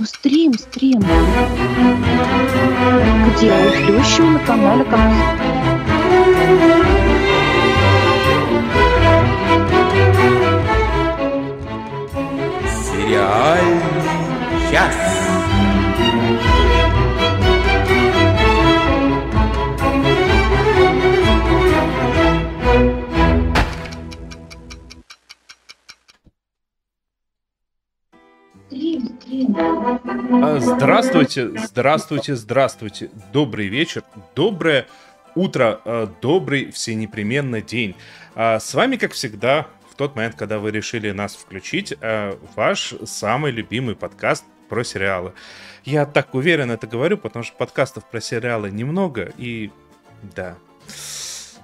Ну, стрим, стрим. Где? У Плющева на канале как Здравствуйте, здравствуйте, здравствуйте. Добрый вечер, доброе утро, а, добрый всенепременно день. А, С вами, как всегда, в тот момент, когда вы решили нас включить, а, ваш самый любимый подкаст про сериалы. Я так уверен это говорю, потому что подкастов про сериалы немного, и да.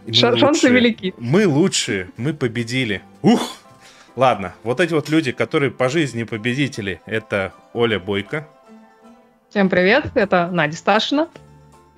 Мы Ша- шансы лучшие. велики. Мы лучшие, мы победили. Ух! Ладно, вот эти вот люди, которые по жизни победители, это Оля Бойко. Всем привет, это Надя Сташина,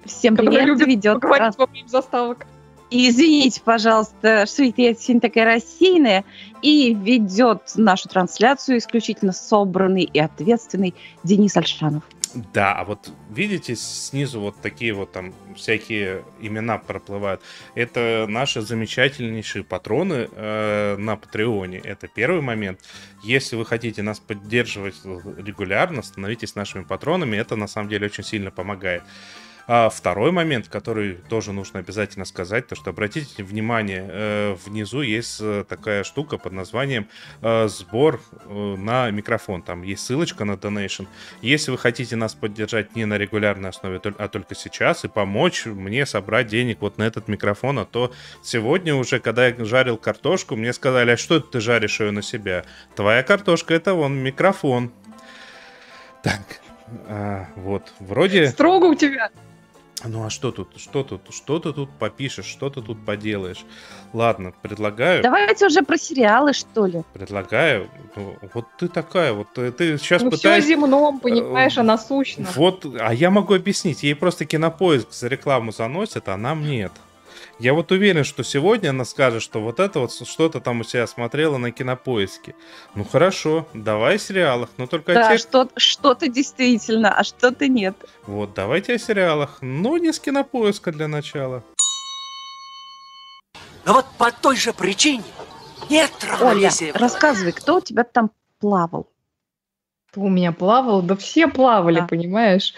Всем привет, любит ведет. поговорить во время заставок. И извините, пожалуйста, что я сегодня такая рассеянная. И ведет нашу трансляцию исключительно собранный и ответственный Денис Альшанов. Да, а вот видите, снизу вот такие вот там всякие имена проплывают. Это наши замечательнейшие патроны э, на Патреоне. Это первый момент. Если вы хотите нас поддерживать регулярно, становитесь нашими патронами. Это на самом деле очень сильно помогает. А второй момент, который тоже нужно обязательно сказать, то что обратите внимание, э, внизу есть э, такая штука под названием э, сбор на микрофон. Там есть ссылочка на donation. Если вы хотите нас поддержать не на регулярной основе, а только сейчас и помочь мне собрать денег вот на этот микрофон, а то сегодня уже, когда я жарил картошку, мне сказали, а что это ты жаришь ее на себя? Твоя картошка это вон микрофон. Так, а, вот, вроде... Строго у тебя. Ну а что тут, что тут, что ты тут попишешь, что ты тут поделаешь? Ладно, предлагаю, Давайте уже про сериалы, что ли. предлагаю. ну, Вот ты такая, вот э, ты сейчас Ну, все пытаешься... земном, понимаешь, э, о насущном. Вот, а я могу объяснить, ей просто кинопоиск за рекламу заносит, а нам нет. Я вот уверен, что сегодня она скажет, что вот это вот что-то там у себя смотрела на кинопоиске. Ну хорошо, давай о сериалах, но только о Да, тех... что, что-то действительно, а что-то нет. Вот, давайте о сериалах, но не с кинопоиска для начала. Но вот по той же причине нет Оля, равновесия. рассказывай, кто у тебя там плавал? Кто у меня плавал? Да все плавали, Да. понимаешь.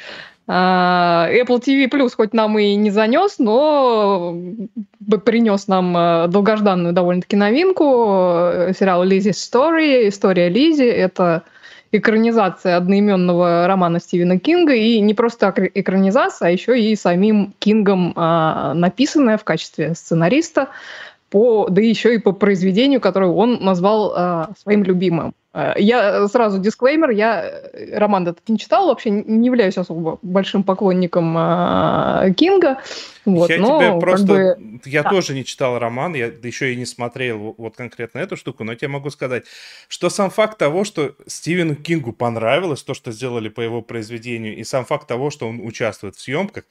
А, Apple TV Plus хоть нам и не занес, но принес нам э, долгожданную довольно-таки новинку. э, Сериал Лизи Story, история Лизи. Это экранизация одноименного романа Стивена Кинга. И не просто экр- экранизация, а еще и самим Кингом а, написанная в качестве сценариста. По, да еще и по произведению, которое он назвал а, своим любимым. Э, Я сразу дисклеймер, я э, роман этот не читал, вообще не являюсь особо большим поклонником а, Кинга. Вот, я но тебе просто... бы- Я да. тоже не читал роман, я еще и не смотрел вот конкретно эту штуку, но я тебе могу сказать, что сам факт того, что Стивену Кингу понравилось то, что сделали по его произведению, и сам факт того, что он участвует в съемках,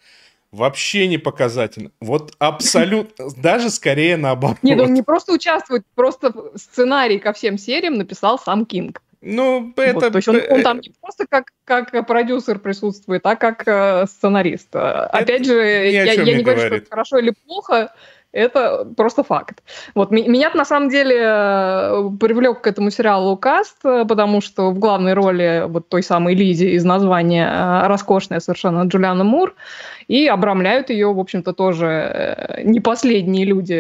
вообще не показательно. Вот абсолютно, даже скорее наоборот. Нет, он не просто участвует, просто сценарий ко всем сериям написал сам Кинг. Ну, Вот, это... то есть он, он э, там не просто как, как продюсер присутствует, а как э, сценарист. Э, Опять же, я, я не говорю, что говорит. это хорошо или плохо, это просто факт. Вот ме- меня на самом деле э, привлек к этому сериалу каст, э, потому что в главной роли вот той самой Лизи из названия э, роскошная совершенно Джулиана Мур, и обрамляют ее, в общем-то, тоже не последние люди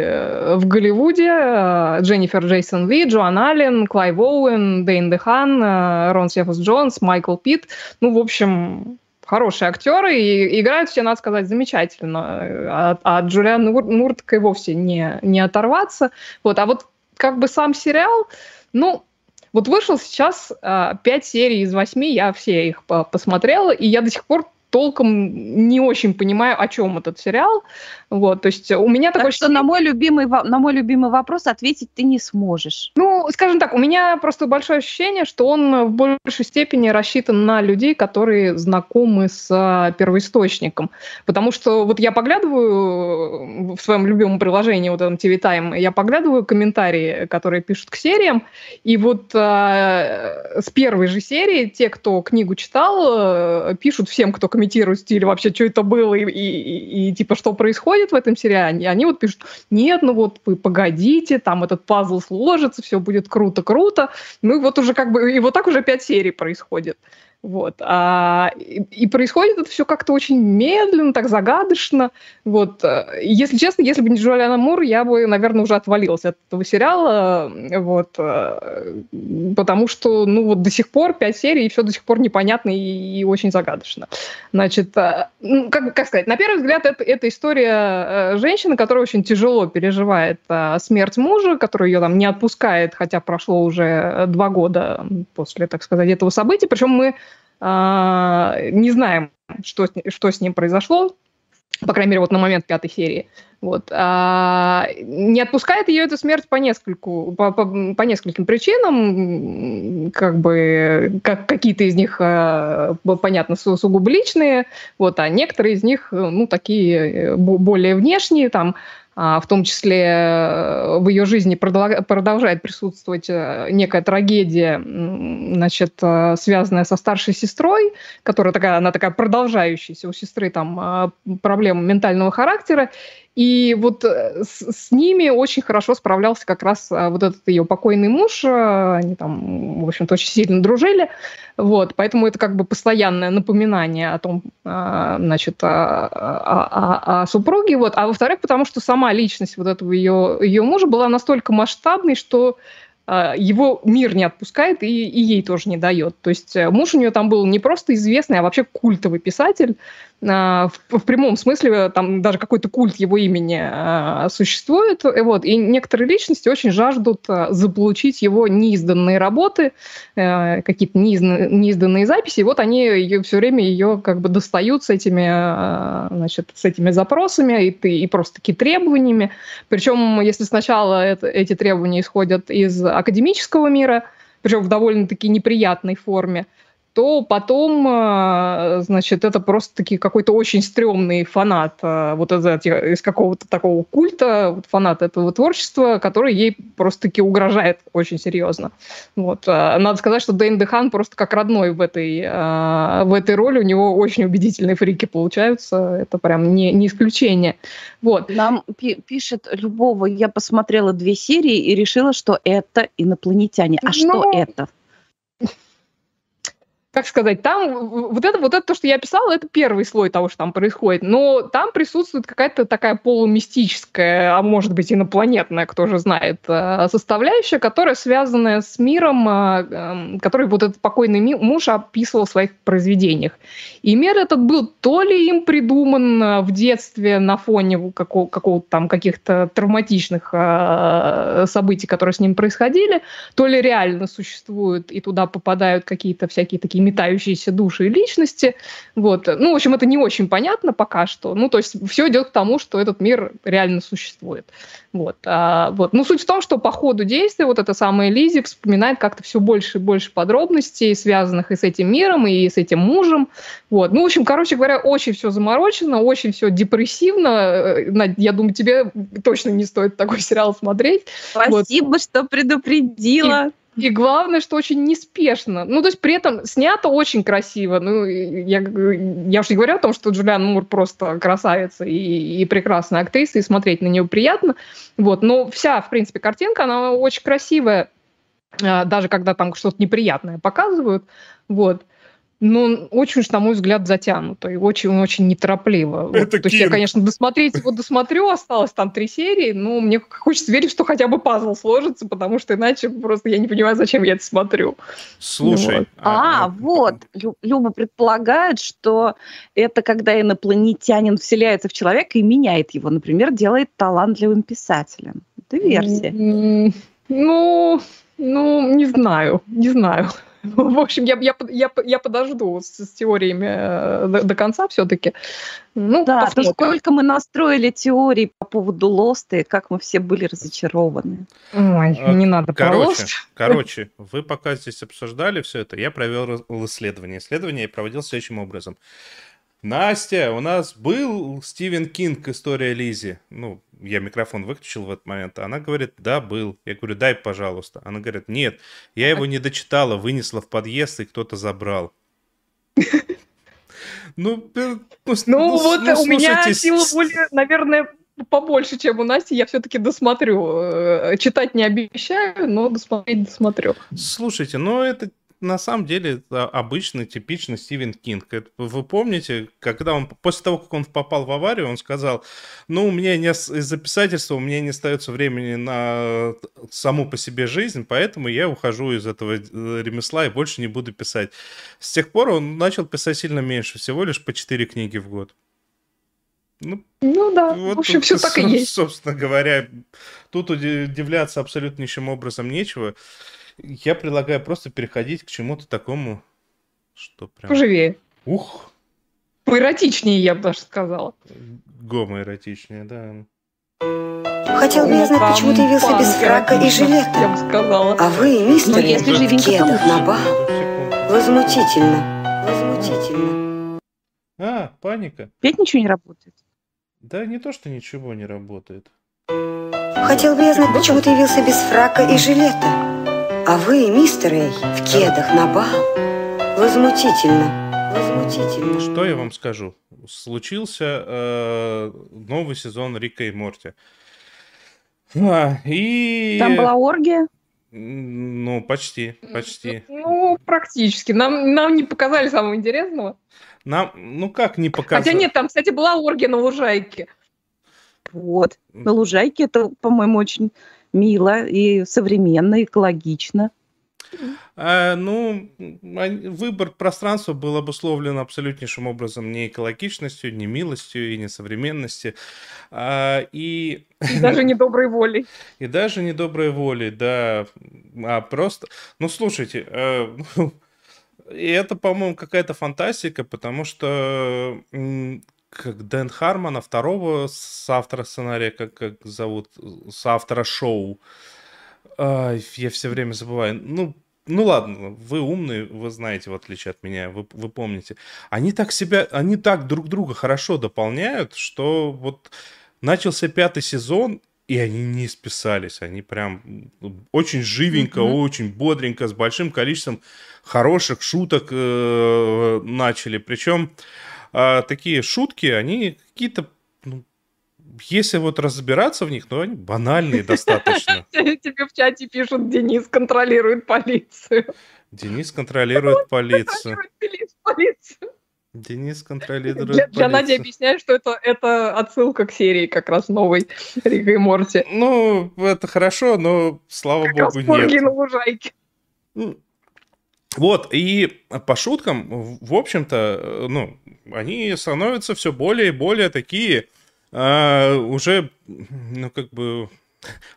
в Голливуде. Дженнифер Джейсон Ли, Джоан Аллен, Клайв Оуэн, Дэйн Дехан, Рон Сефус Джонс, Майкл Питт. Ну, в общем, хорошие актеры, и играют все, надо сказать, замечательно. Э, От, от Джулиан Мур так и вовсе не, не оторваться. Вот, а вот как бы сам сериал, ну, вот вышел сейчас а, пять серий из восьми, я все их по- посмотрела, и я до сих пор толком не очень понимаю, о чем этот сериал. Вот, то есть у меня так такое... что на мой, любимый, на мой любимый вопрос ответить ты не сможешь. Ну, скажем так, у меня просто большое ощущение, что он в большей степени рассчитан на людей, которые знакомы с первоисточником. Потому что вот я поглядываю в своем любимом приложении, вот этом TV Time, я поглядываю комментарии, которые пишут к сериям, и вот э, с первой же серии те, кто книгу читал, э, пишут всем, кто комментирует стиль, вообще, что это было, и, и, и, и типа, что происходит в этом сериале. И они вот пишут, нет, ну вот вы погодите, там этот пазл сложится, все будет круто-круто. Ну и вот уже как бы, и вот так уже пять серий происходит. Вот. А, и, и происходит это все как-то очень медленно, так загадочно. Вот. Если честно, если бы не Джулиана Мур, я бы, наверное, уже отвалилась от этого сериала. Вот. Потому что, ну, вот до сих пор пять серий, и все до сих пор непонятно и, и очень загадочно. Значит, ну, как, как сказать, на первый взгляд, это, это история женщины, которая очень тяжело переживает смерть мужа, который ее там не отпускает, хотя прошло уже два года после, так сказать, этого события. Причем мы не знаем, что, что с ним произошло, по крайней мере, вот на момент пятой серии. Вот. А, не отпускает ее эта смерть по, нескольку, по, по, по нескольким причинам, как бы как, какие-то из них, а, понятно, су сугубо личные, вот, а некоторые из них, ну, такие э, более внешние, там, а, в том числе э, в ее жизни продолжает присутствовать э, некая трагедия, значит, э, связанная со старшей сестрой, которая такая, она такая продолжающаяся, у сестры там проблемы ментального характера, и вот э, с, с ними очень хорошо справлялся как раз а, вот этот ее покойный муж. Э, они там, в общем-то, очень сильно дружили. Вот, поэтому это как бы постоянное напоминание о том, значит, о, о, о, о супруге. Вот. А во-вторых, потому что сама личность вот этого ее, ее мужа была настолько масштабной, что его мир не отпускает и, и ей тоже не дает. То есть э, муж у нее там был не просто известный, а вообще культовый писатель. А, в, в прямом смысле там даже какой-то культ его имени а, существует. И, вот, и некоторые личности очень жаждут заполучить его неизданные работы, э, какие-то неизданные, неизданные записи. И вот они ее, все время ее как бы достают с этими, значит, с этими запросами и, и просто таки требованиями. Причем, если сначала это, эти требования исходят из академического мира, причем в довольно-таки неприятной форме, то потом, э, значит, это просто-таки какой-то очень стрёмный фанат э, вот из, из какого-то такого культа, фанат этого творчества, который ей просто-таки угрожает очень серьезно. Вот. Э, надо сказать, что Дэйн Дехан просто как родной в этой, в этой роли, у него очень убедительные фрики получаются, это прям не, не исключение. Вот. Нам пишет Любого, я посмотрела две серии и решила, что это инопланетяне. А ну, что это? Как сказать, там вот это, вот это то, что я писала, это первый слой того, что там происходит. Но там присутствует какая-то такая полумистическая, а может быть инопланетная, кто же знает, э, составляющая, которая связана с миром, э, эм, который вот этот покойный муж описывал в своих произведениях. И мир этот был то ли им придуман э, в детстве на фоне какого- какого-то там каких-то травматичных событий, которые с ним происходили, то ли реально существует и туда попадают какие-то всякие такие такие метающиеся души и личности. Вот. Ну, в общем, это не очень понятно пока что. Ну, то есть все идет к тому, что этот мир реально существует. Вот. А, вот. Ну, суть в том, что по ходу действия вот эта самая Лизи вспоминает как-то все больше и больше подробностей, связанных и с этим миром, и с этим мужем. Вот. Ну, в общем, короче говоря, очень все заморочено, очень все депрессивно. Э, я думаю, тебе точно не стоит такой сериал смотреть. Спасибо, вот. что предупредила. И, главное, что очень неспешно. Ну, то есть при этом снято очень красиво. Ну, я, я уж не говорю о том, что Джулиан Мур просто красавица и, и прекрасная актриса, и смотреть на нее приятно. Вот. Но вся, в принципе, картинка, она очень красивая, а, даже когда там что-то неприятное показывают. Вот ну, очень уж, на мой взгляд, затянуто и очень-очень неторопливо. Это вот, то есть я, конечно, досмотреть его досмотрю, осталось там три серии, но мне хочется верить, что хотя бы пазл сложится, потому что иначе просто я не понимаю, зачем я это смотрю. Слушай. Вот. А, а, а вот, Люба предполагает, что это когда инопланетянин вселяется в человека и меняет его, например, делает талантливым писателем. Это версия. Ну, ну, не знаю, не знаю. В общем, я, я, я, я подожду с, с теориями э, до, до конца все-таки. Ну, Да, то посмотрим. сколько мы настроили теорий по поводу Лоста, и как мы все были разочарованы. Ой, А, не надо про Короче, короче, вы пока здесь обсуждали все это, я провел исследование. Исследование я проводил следующим образом. Настя, у нас был Стивен Кинг «История Лизи». Ну, я микрофон выключил в этот момент. а Она говорит, да, был. Я говорю, дай, пожалуйста. Она говорит, нет, я его не дочитала, вынесла в подъезд, и кто-то забрал. Ну, э, ну, с- Ну, с- вот ну, у меня сила воли, наверное, побольше, чем у Насти. Я все-таки досмотрю. Э, Читать не обещаю, но досмотреть досмотрю. Слушайте, ну это на самом деле обычный, типичный Стивен Кинг. Это вы помните, когда он, после того, как он попал в аварию, он сказал, ну, у меня не, из-за писательства у меня не остается времени на саму по себе жизнь, поэтому я ухожу из этого э, ремесла и больше не буду писать. С тех пор он начал писать сильно меньше, всего лишь по 4 книги в год. Ну, Ну да, вот в общем, тут, все так и есть. Собственно говоря, тут уди- удивляться абсолютно ничем образом нечего. Я предлагаю просто переходить к чему-то такому, что прям... Поживее. Ух, Поэротичнее, я бы даже сказала. гомоэротичнее, да. Хотел бы я знать, почему ты явился без фрака и жилета. Я бы сказала. А вы, мистер, Ну, если в кедах на. Секунду. Возмутительно. Возмутительно. А, паника. Опять ничего не работает. Да не то, что ничего не работает. Хотел бы я знать, почему ты явился без фрака и жилета. А вы, мистер Эй, в кедах на бал. Возмутительно. Возмутительно. Что я вам скажу? Случился э, новый сезон Рика и Морти. А, и... Там была оргия. Ну, почти, почти. Ну, практически. Нам, нам не показали самого интересного. Нам, ну как не показать? Хотя нет, там, кстати, была оргия на лужайке. Вот. На лужайке это, по-моему, очень мило и современно, экологично. А, ну, выбор пространства был обусловлен абсолютнейшим образом не экологичностью, не милостью и не современностью. А, и, И даже недоброй волей. и даже не доброй волей, да. А просто... Ну, слушайте, э, и это, по-моему, какая-то фантастика, потому что как Дэн Хармона, второго соавтора сценария, как, как зовут, соавтора шоу, Ай, я все время забываю. Ну, ну ладно, вы умные, вы знаете, в отличие от меня, вы, вы помните. Они так себя, они так друг друга хорошо дополняют, что вот начался пятый сезон, и они не списались. Они прям очень живенько, Мгм. очень бодренько, с большим количеством хороших шуток э, начали. Причем а, такие шутки, они какие-то, ну, если вот разбираться в них, ну, они банальные достаточно. Тебе в чате пишут, Денис контролирует полицию. Денис контролирует полицию. Денис полицию. Контролирует Для, для Нади полицию. объясняю, что это, это отсылка к серии как раз новой Рика и Морти. Ну, это хорошо, но, слава Как богу, нет. на лужайке. Ну, Вот, и по шуткам, в общем-то, э, ну, они становятся все более и более такие, а, уже, ну, как бы,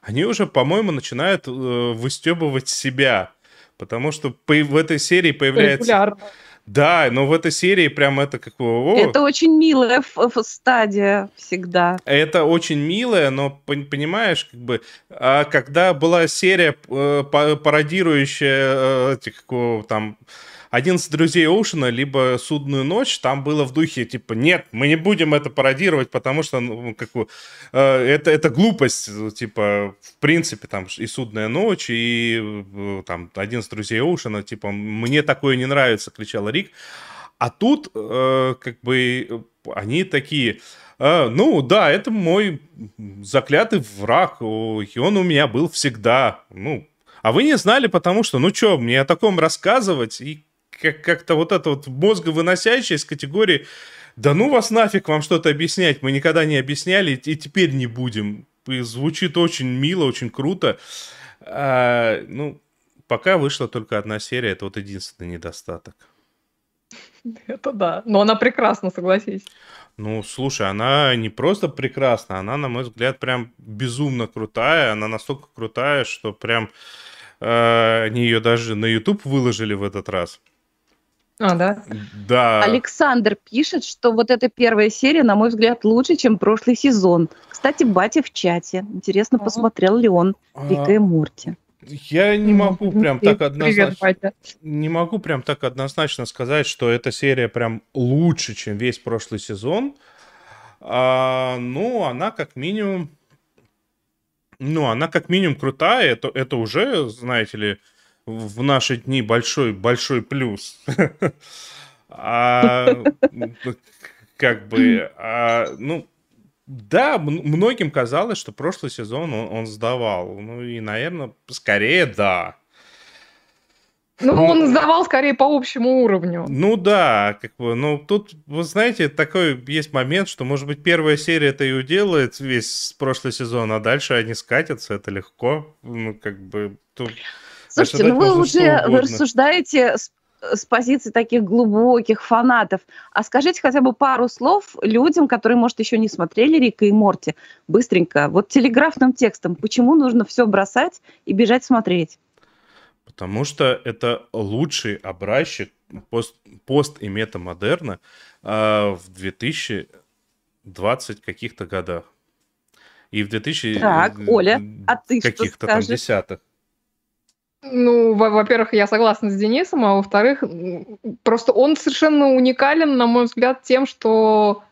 они уже, по-моему, начинают э, выстебывать себя. Потому что по- в этой серии появляется... Регулярно. Да, но в этой серии прям это как... о, Это очень милая стадия всегда. Это очень милое, но пон- понимаешь, как бы, а когда была серия э, па- пародирующая э, этих, там 11 друзей Оушена, либо Судную ночь, там было в духе типа нет, мы не будем это пародировать, потому что ну, как э, это это глупость, э, типа в принципе там и Судная ночь и э, там 11 друзей Оушена, типа мне такое не нравится, кричал Рик. А тут э, как бы э, они такие, «А, ну да, это мой заклятый враг, и он у меня был всегда. Ну, а вы не знали, потому что, ну что, мне о таком рассказывать и как- как-то вот это вот мозговыносящее из категории «Да ну вас нафиг вам что-то объяснять, мы никогда не объясняли и теперь не будем». И звучит очень мило, очень круто. А, ну, пока вышла только одна серия, это вот единственный недостаток. Это да. Но она прекрасна, согласись. Ну, слушай, она не просто прекрасна, она, на мой взгляд, прям безумно крутая. Она настолько крутая, что прям Э, Они ее даже на YouTube выложили в этот раз. А, да? Да. Александр пишет, что вот эта первая серия, на мой взгляд, лучше, чем прошлый сезон. Кстати, батя в чате. Интересно, Ага. посмотрел ли он А, Рика и Морти. Я не могу прям Привет, так однозначно... Батя. Не могу прям так однозначно сказать, что эта серия прям лучше, чем весь прошлый сезон. А, ну, она как минимум... Ну, она как минимум крутая. Это, это уже, знаете ли, в наши дни большой, большой плюс. А, как бы, а, ну, да, многим казалось, что прошлый сезон он, он сдавал. Ну и, наверное, скорее да. Ну, он сдавал скорее по общему уровню. Ну да, как бы, ну тут, вы знаете, такой есть момент, что, может быть, первая серия это и уделает весь прошлый сезон, а дальше они скатятся, это легко. Ну, как бы, тут Слушайте, ну вы уже вы рассуждаете с, с позиции таких глубоких фанатов. А скажите хотя бы пару слов людям, которые, может, еще не смотрели Рика и Морти. Быстренько, вот телеграфным текстом, почему нужно все бросать и бежать смотреть? Потому что это лучший образчик пост, пост и метамодерна а, в 2020 каких-то годах. И в 2000 Так, Оля, а ты каких-то там десятых. Ну, во- во-первых, я согласна с Денисом, а во-вторых, просто он совершенно уникален, на мой взгляд, тем, что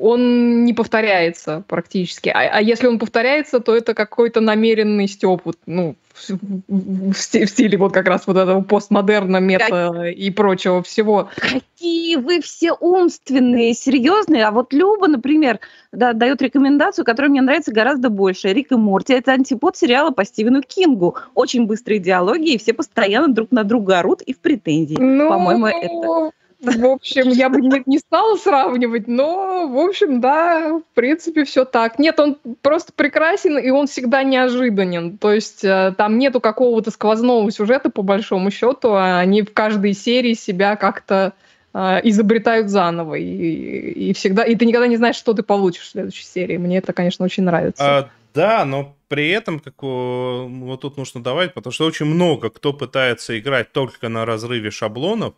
он не повторяется практически. А, а если он повторяется, то это какой-то намеренный стёб, вот, ну, в, в- в сти- в стиле вот как раз вот этого постмодерна, мета и прочего всего. Какие вы все умственные, серьезные. А вот Люба, например, да, дает рекомендацию, которая мне нравится гораздо больше. Рик и Морти – это антипод сериала по Стивену Кингу. Очень быстрые диалоги, и все постоянно друг на друга орут и в претензии. Ну, По-моему, это... В общем, я бы не, не стала сравнивать, но, в общем, да, в принципе, все так. Нет, он просто прекрасен, и он всегда неожиданен. То есть э, там нету какого-то сквозного сюжета, по большому счету, а они в каждой серии себя как-то э, изобретают заново. И, и всегда. И ты никогда не знаешь, что ты получишь в следующей серии. Мне это, конечно, очень нравится. А, да, но при этом, как вот тут нужно давать, потому что очень много кто пытается играть только на разрыве шаблонов,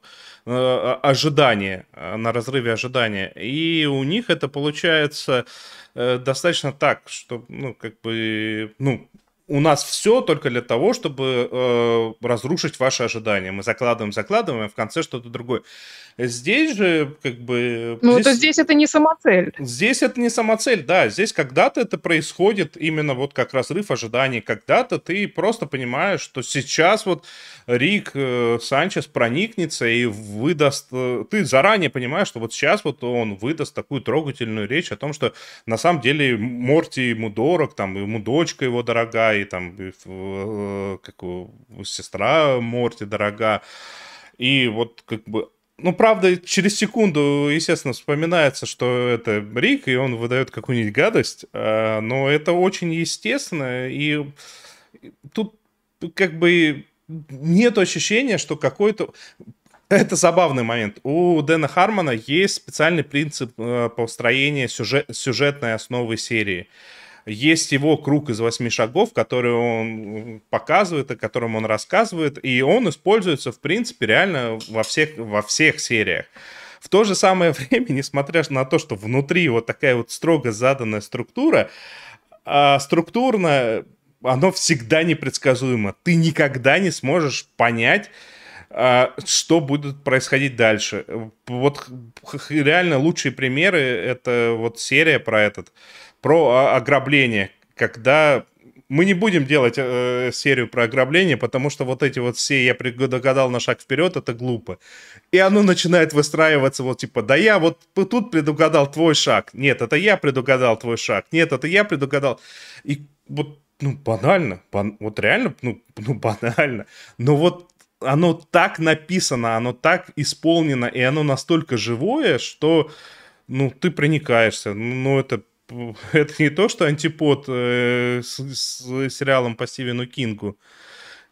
э, о- ожидания, э, на разрыве ожидания. И у них это получается э, достаточно так, что, ну, как бы, ну, у нас все только для того, чтобы э, разрушить ваши ожидания. Мы закладываем, закладываем, а в конце что-то другое. Здесь же, как бы... ну, это здесь это не самоцель. Здесь это не самоцель, да. Здесь когда-то это происходит именно вот как разрыв ожиданий. Когда-то ты просто понимаешь, что сейчас вот Рик э, Санчес проникнется и выдаст... э, Ты заранее понимаешь, что вот сейчас вот он выдаст такую трогательную речь о том, что на самом деле Морти ему дорог, там ему дочка его дорога, и там и, э, как его, сестра Морти дорога. И вот как бы ну, правда, через секунду, естественно, вспоминается, что это Рик, и он выдает какую-нибудь гадость, а, но это очень естественно, и тут как бы нет ощущения, что какой-то... Это забавный момент. У Дэна Хармона есть специальный принцип э, построения сюжет, сюжетной основы серии. Есть его круг из восьми шагов, который он показывает, о котором он рассказывает, и он используется, в принципе, реально во всех, во всех сериях. В то же самое время, несмотря на то, что внутри вот такая вот строго заданная структура, а, структурно оно всегда непредсказуемо. Ты никогда не сможешь понять, а, что будет происходить дальше. Вот реально лучшие примеры это вот серия про этот, про а, ограбление, когда мы не будем делать э, серию про ограбление, потому что вот эти вот все я предугадал на шаг вперед, это глупо. И оно начинает выстраиваться вот типа, да я вот тут предугадал твой шаг. Нет, это я предугадал твой шаг. Нет, это я предугадал. И вот, ну, банально. бан- вот реально, ну, ну, банально. Но вот оно так написано, оно так исполнено, и оно настолько живое, что, ну, ты проникаешься. Ну, это, это не то, что антипод э, с, с сериалом по Стивену Кингу,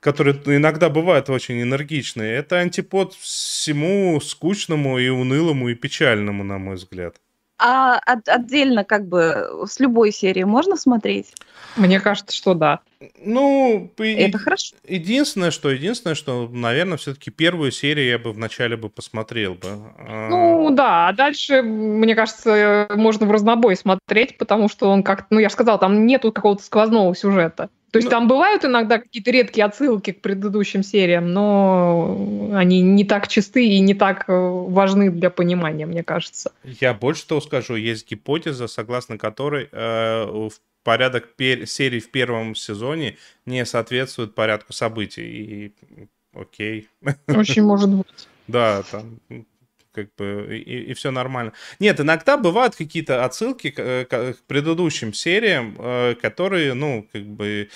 который иногда бывает очень энергичный. Это антипод всему скучному и унылому и печальному, на мой взгляд. А от- отдельно как бы с любой серии можно смотреть? Мне кажется, что да. Ну, и- Это хорошо. единственное, что, единственное, что, наверное, все-таки первую серию я бы вначале бы посмотрел бы. А, Ну да, а дальше, мне кажется, можно в разнобой смотреть, потому что он как-то, ну я же сказал, там нету какого-то сквозного сюжета. То есть Ну- там бывают иногда какие-то редкие отсылки к предыдущим сериям, но они не так чисты и не так э, важны для понимания, мне кажется. Я больше того скажу, есть гипотеза, согласно которой э, в порядок пер- серий в первом сезоне не соответствует порядку событий. И окей. Очень может быть. Да, там как бы и, все нормально. Нет, иногда бывают какие-то отсылки к, э, к- предыдущим сериям, э, которые, ну, как бы,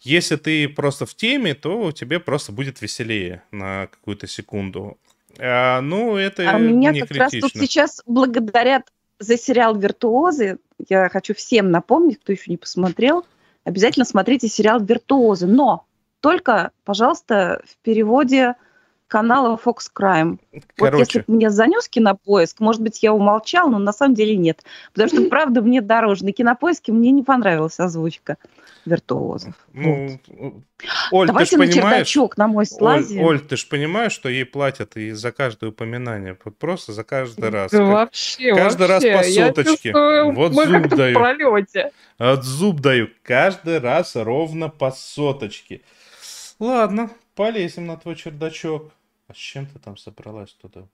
если ты просто в теме, то тебе просто будет веселее на какую-то секунду. А, ну, это А меня не как раз критично. тут сейчас благодарят за сериал «Виртуозы». Я хочу всем напомнить, кто еще не посмотрел, обязательно смотрите сериал «Виртуозы». Но только, пожалуйста, в переводе канала Fox Crime. Вот если Короче, бы мне занес кинопоиск, может быть, я умолчал, но на самом деле нет. Потому что, правда, мне дороже. На кинопоиске мне не понравилась озвучка виртуозов. ну, Оль, Давайте ты на понимаешь, чердачок, на мой Оль, слазе. Оль, ты же понимаешь, что ей платят и за каждое упоминание, вот просто за каждый раз. Да Как- вообще, каждый раз вообще. по Я соточке. чувствую, Вот мы зуб даю. в пролете. От зуб даю. Каждый раз ровно по соточке. Ладно, полезем на твой чердачок. А с чем ты там собралась туда?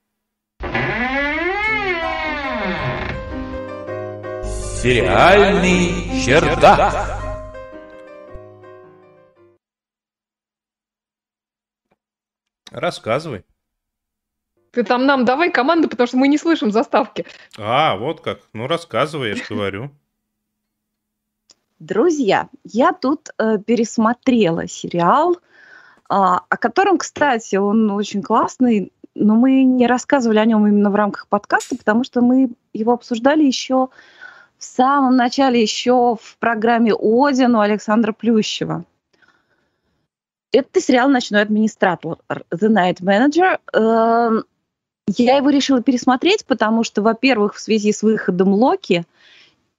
Сериальный чердак. Рассказывай. Ты там нам давай команды, потому что мы не слышим заставки. А, вот как. Ну, рассказывай, я же говорю. Друзья, я тут э, пересмотрела сериал, о котором, кстати, он очень классный, но мы не рассказывали о нем именно в рамках подкаста, потому что мы его обсуждали еще в самом начале, еще в программе «Один» у Александра Плющева. Это сериал «Ночной администратор» «The Night Manager». Эм, Я его решила пересмотреть, потому что, во-первых, в связи с выходом Локи –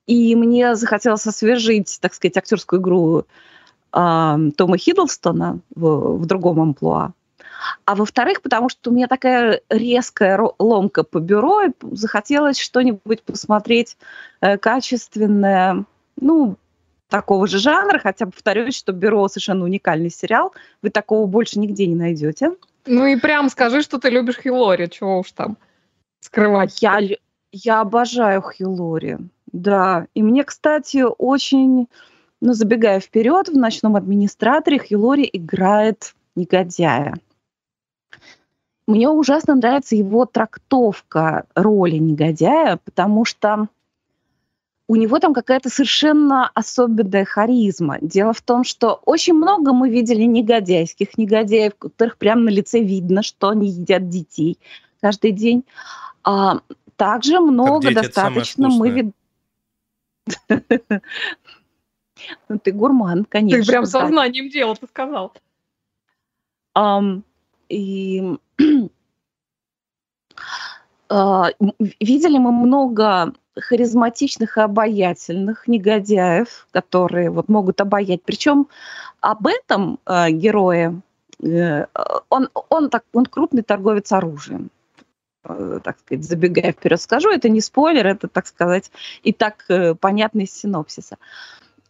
и мне захотелось освежить, так сказать, актерскую игру а, Тома Хиддлстона в, в другом амплуа. А во-вторых, потому что у меня такая резкая ломка по бюро, и захотелось что-нибудь посмотреть э, качественное, ну, такого же жанра, хотя, повторюсь, что «Бюро» совершенно уникальный сериал, вы такого больше нигде не найдете. Ну и прям скажи, что ты любишь Хилори, чего уж там скрывать. Я, я обожаю Хилори, да. И мне, кстати, очень, ну, забегая вперед, в «Ночном администраторе» Хилори играет негодяя. Мне ужасно нравится его трактовка роли негодяя, потому что у него там какая-то совершенно особенная харизма. Дело в том, что очень много мы видели негодяйских негодяев, которых прямо на лице видно, что они едят детей каждый день. А, также много дети, это самое достаточно мы видим. Ну, ты гурман, конечно. Ты прям да. сознанием дела, ты сказал. Ам, и а, видели мы много харизматичных и обаятельных негодяев, которые вот могут обаять. Причем об этом э, герое, э, он, он, так, он крупный торговец оружием. Э, так сказать, забегая вперед скажу, это не спойлер, это, так сказать, и так э, понятно из синопсиса.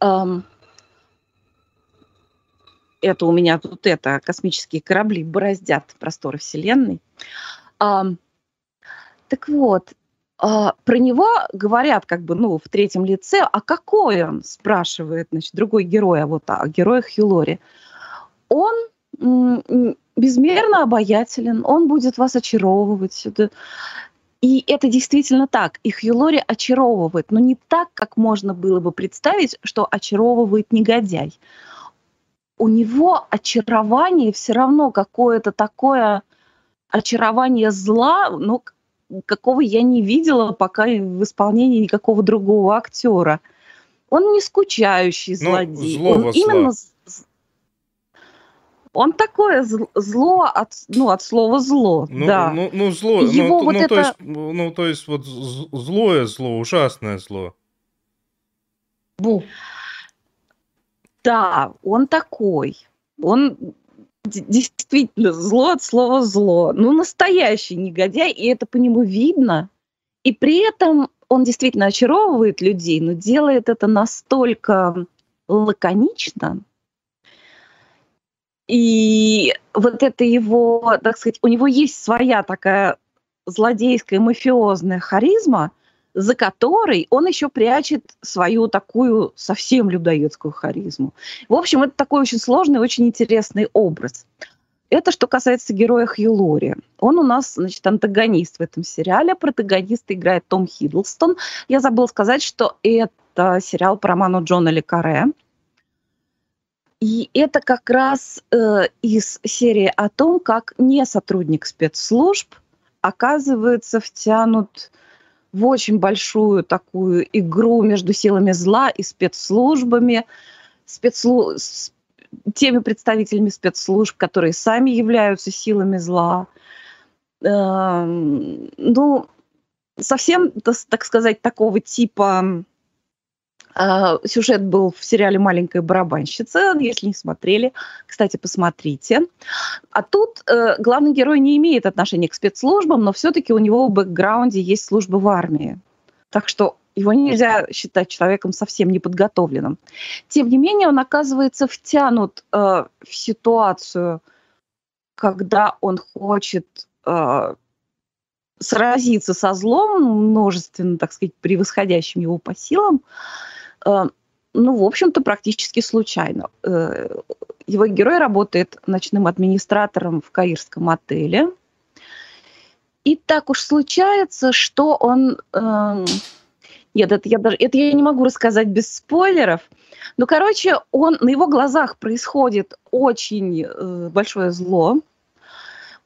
Ам, это у меня тут это, космические корабли бороздят просторы Вселенной. Ам, так вот, а, про него говорят как бы, ну, в третьем лице, а какой он, спрашивает, значит, другой герой, а вот о героях Хилори. Он безмерно обаятелен, он будет вас очаровывать. И это действительно так. И Хьюлори очаровывает, но не так, как можно было бы представить, что очаровывает негодяй. У него очарование все равно какое-то такое очарование зла, к- какого я не видела пока в исполнении никакого другого актера. Он не скучающий Ну, злодей. злого он зла. именно Он такое зло от, ну, от слова зло, ну, да. Ну, ну зло, Его ну, вот ну, это... то есть, ну, то есть вот злое зло, ужасное зло. Бу. Да, он такой. Он действительно зло от слова зло. Ну, настоящий негодяй, и это по нему видно. И при этом он действительно очаровывает людей, но делает это настолько лаконично, и вот это его, так сказать, у него есть своя такая злодейская мафиозная харизма, за которой он еще прячет свою такую совсем людоедскую харизму. В общем, это такой очень сложный, очень интересный образ. Это что касается героя Хью Он у нас, значит, антагонист в этом сериале. Протагонист играет Том Хиддлстон. Я забыла сказать, что это сериал по роману Джона Лекаре. И это как раз э, из серии о том, как не сотрудник спецслужб оказывается втянут в очень большую такую игру между силами зла и спецслужбами, спецслу... с теми представителями спецслужб, которые сами являются силами зла. Э, ну, совсем, так сказать, такого типа сюжет был в сериале «Маленькая барабанщица». Если не смотрели, кстати, посмотрите. А тут э, главный герой не имеет отношения к спецслужбам, но все-таки у него в бэкграунде есть служба в армии. Так что его нельзя считать человеком совсем неподготовленным. Тем не менее, он оказывается втянут э, в ситуацию, когда он хочет э, сразиться со злом, множественно, так сказать, превосходящим его по силам, ну, в общем-то, практически случайно. Э, его герой работает ночным администратором в каирском отеле. И так уж случается, что он... Эм, нет, это я, даже, это я не могу рассказать без спойлеров. Ну, короче, он, на его глазах происходит очень э, большое зло.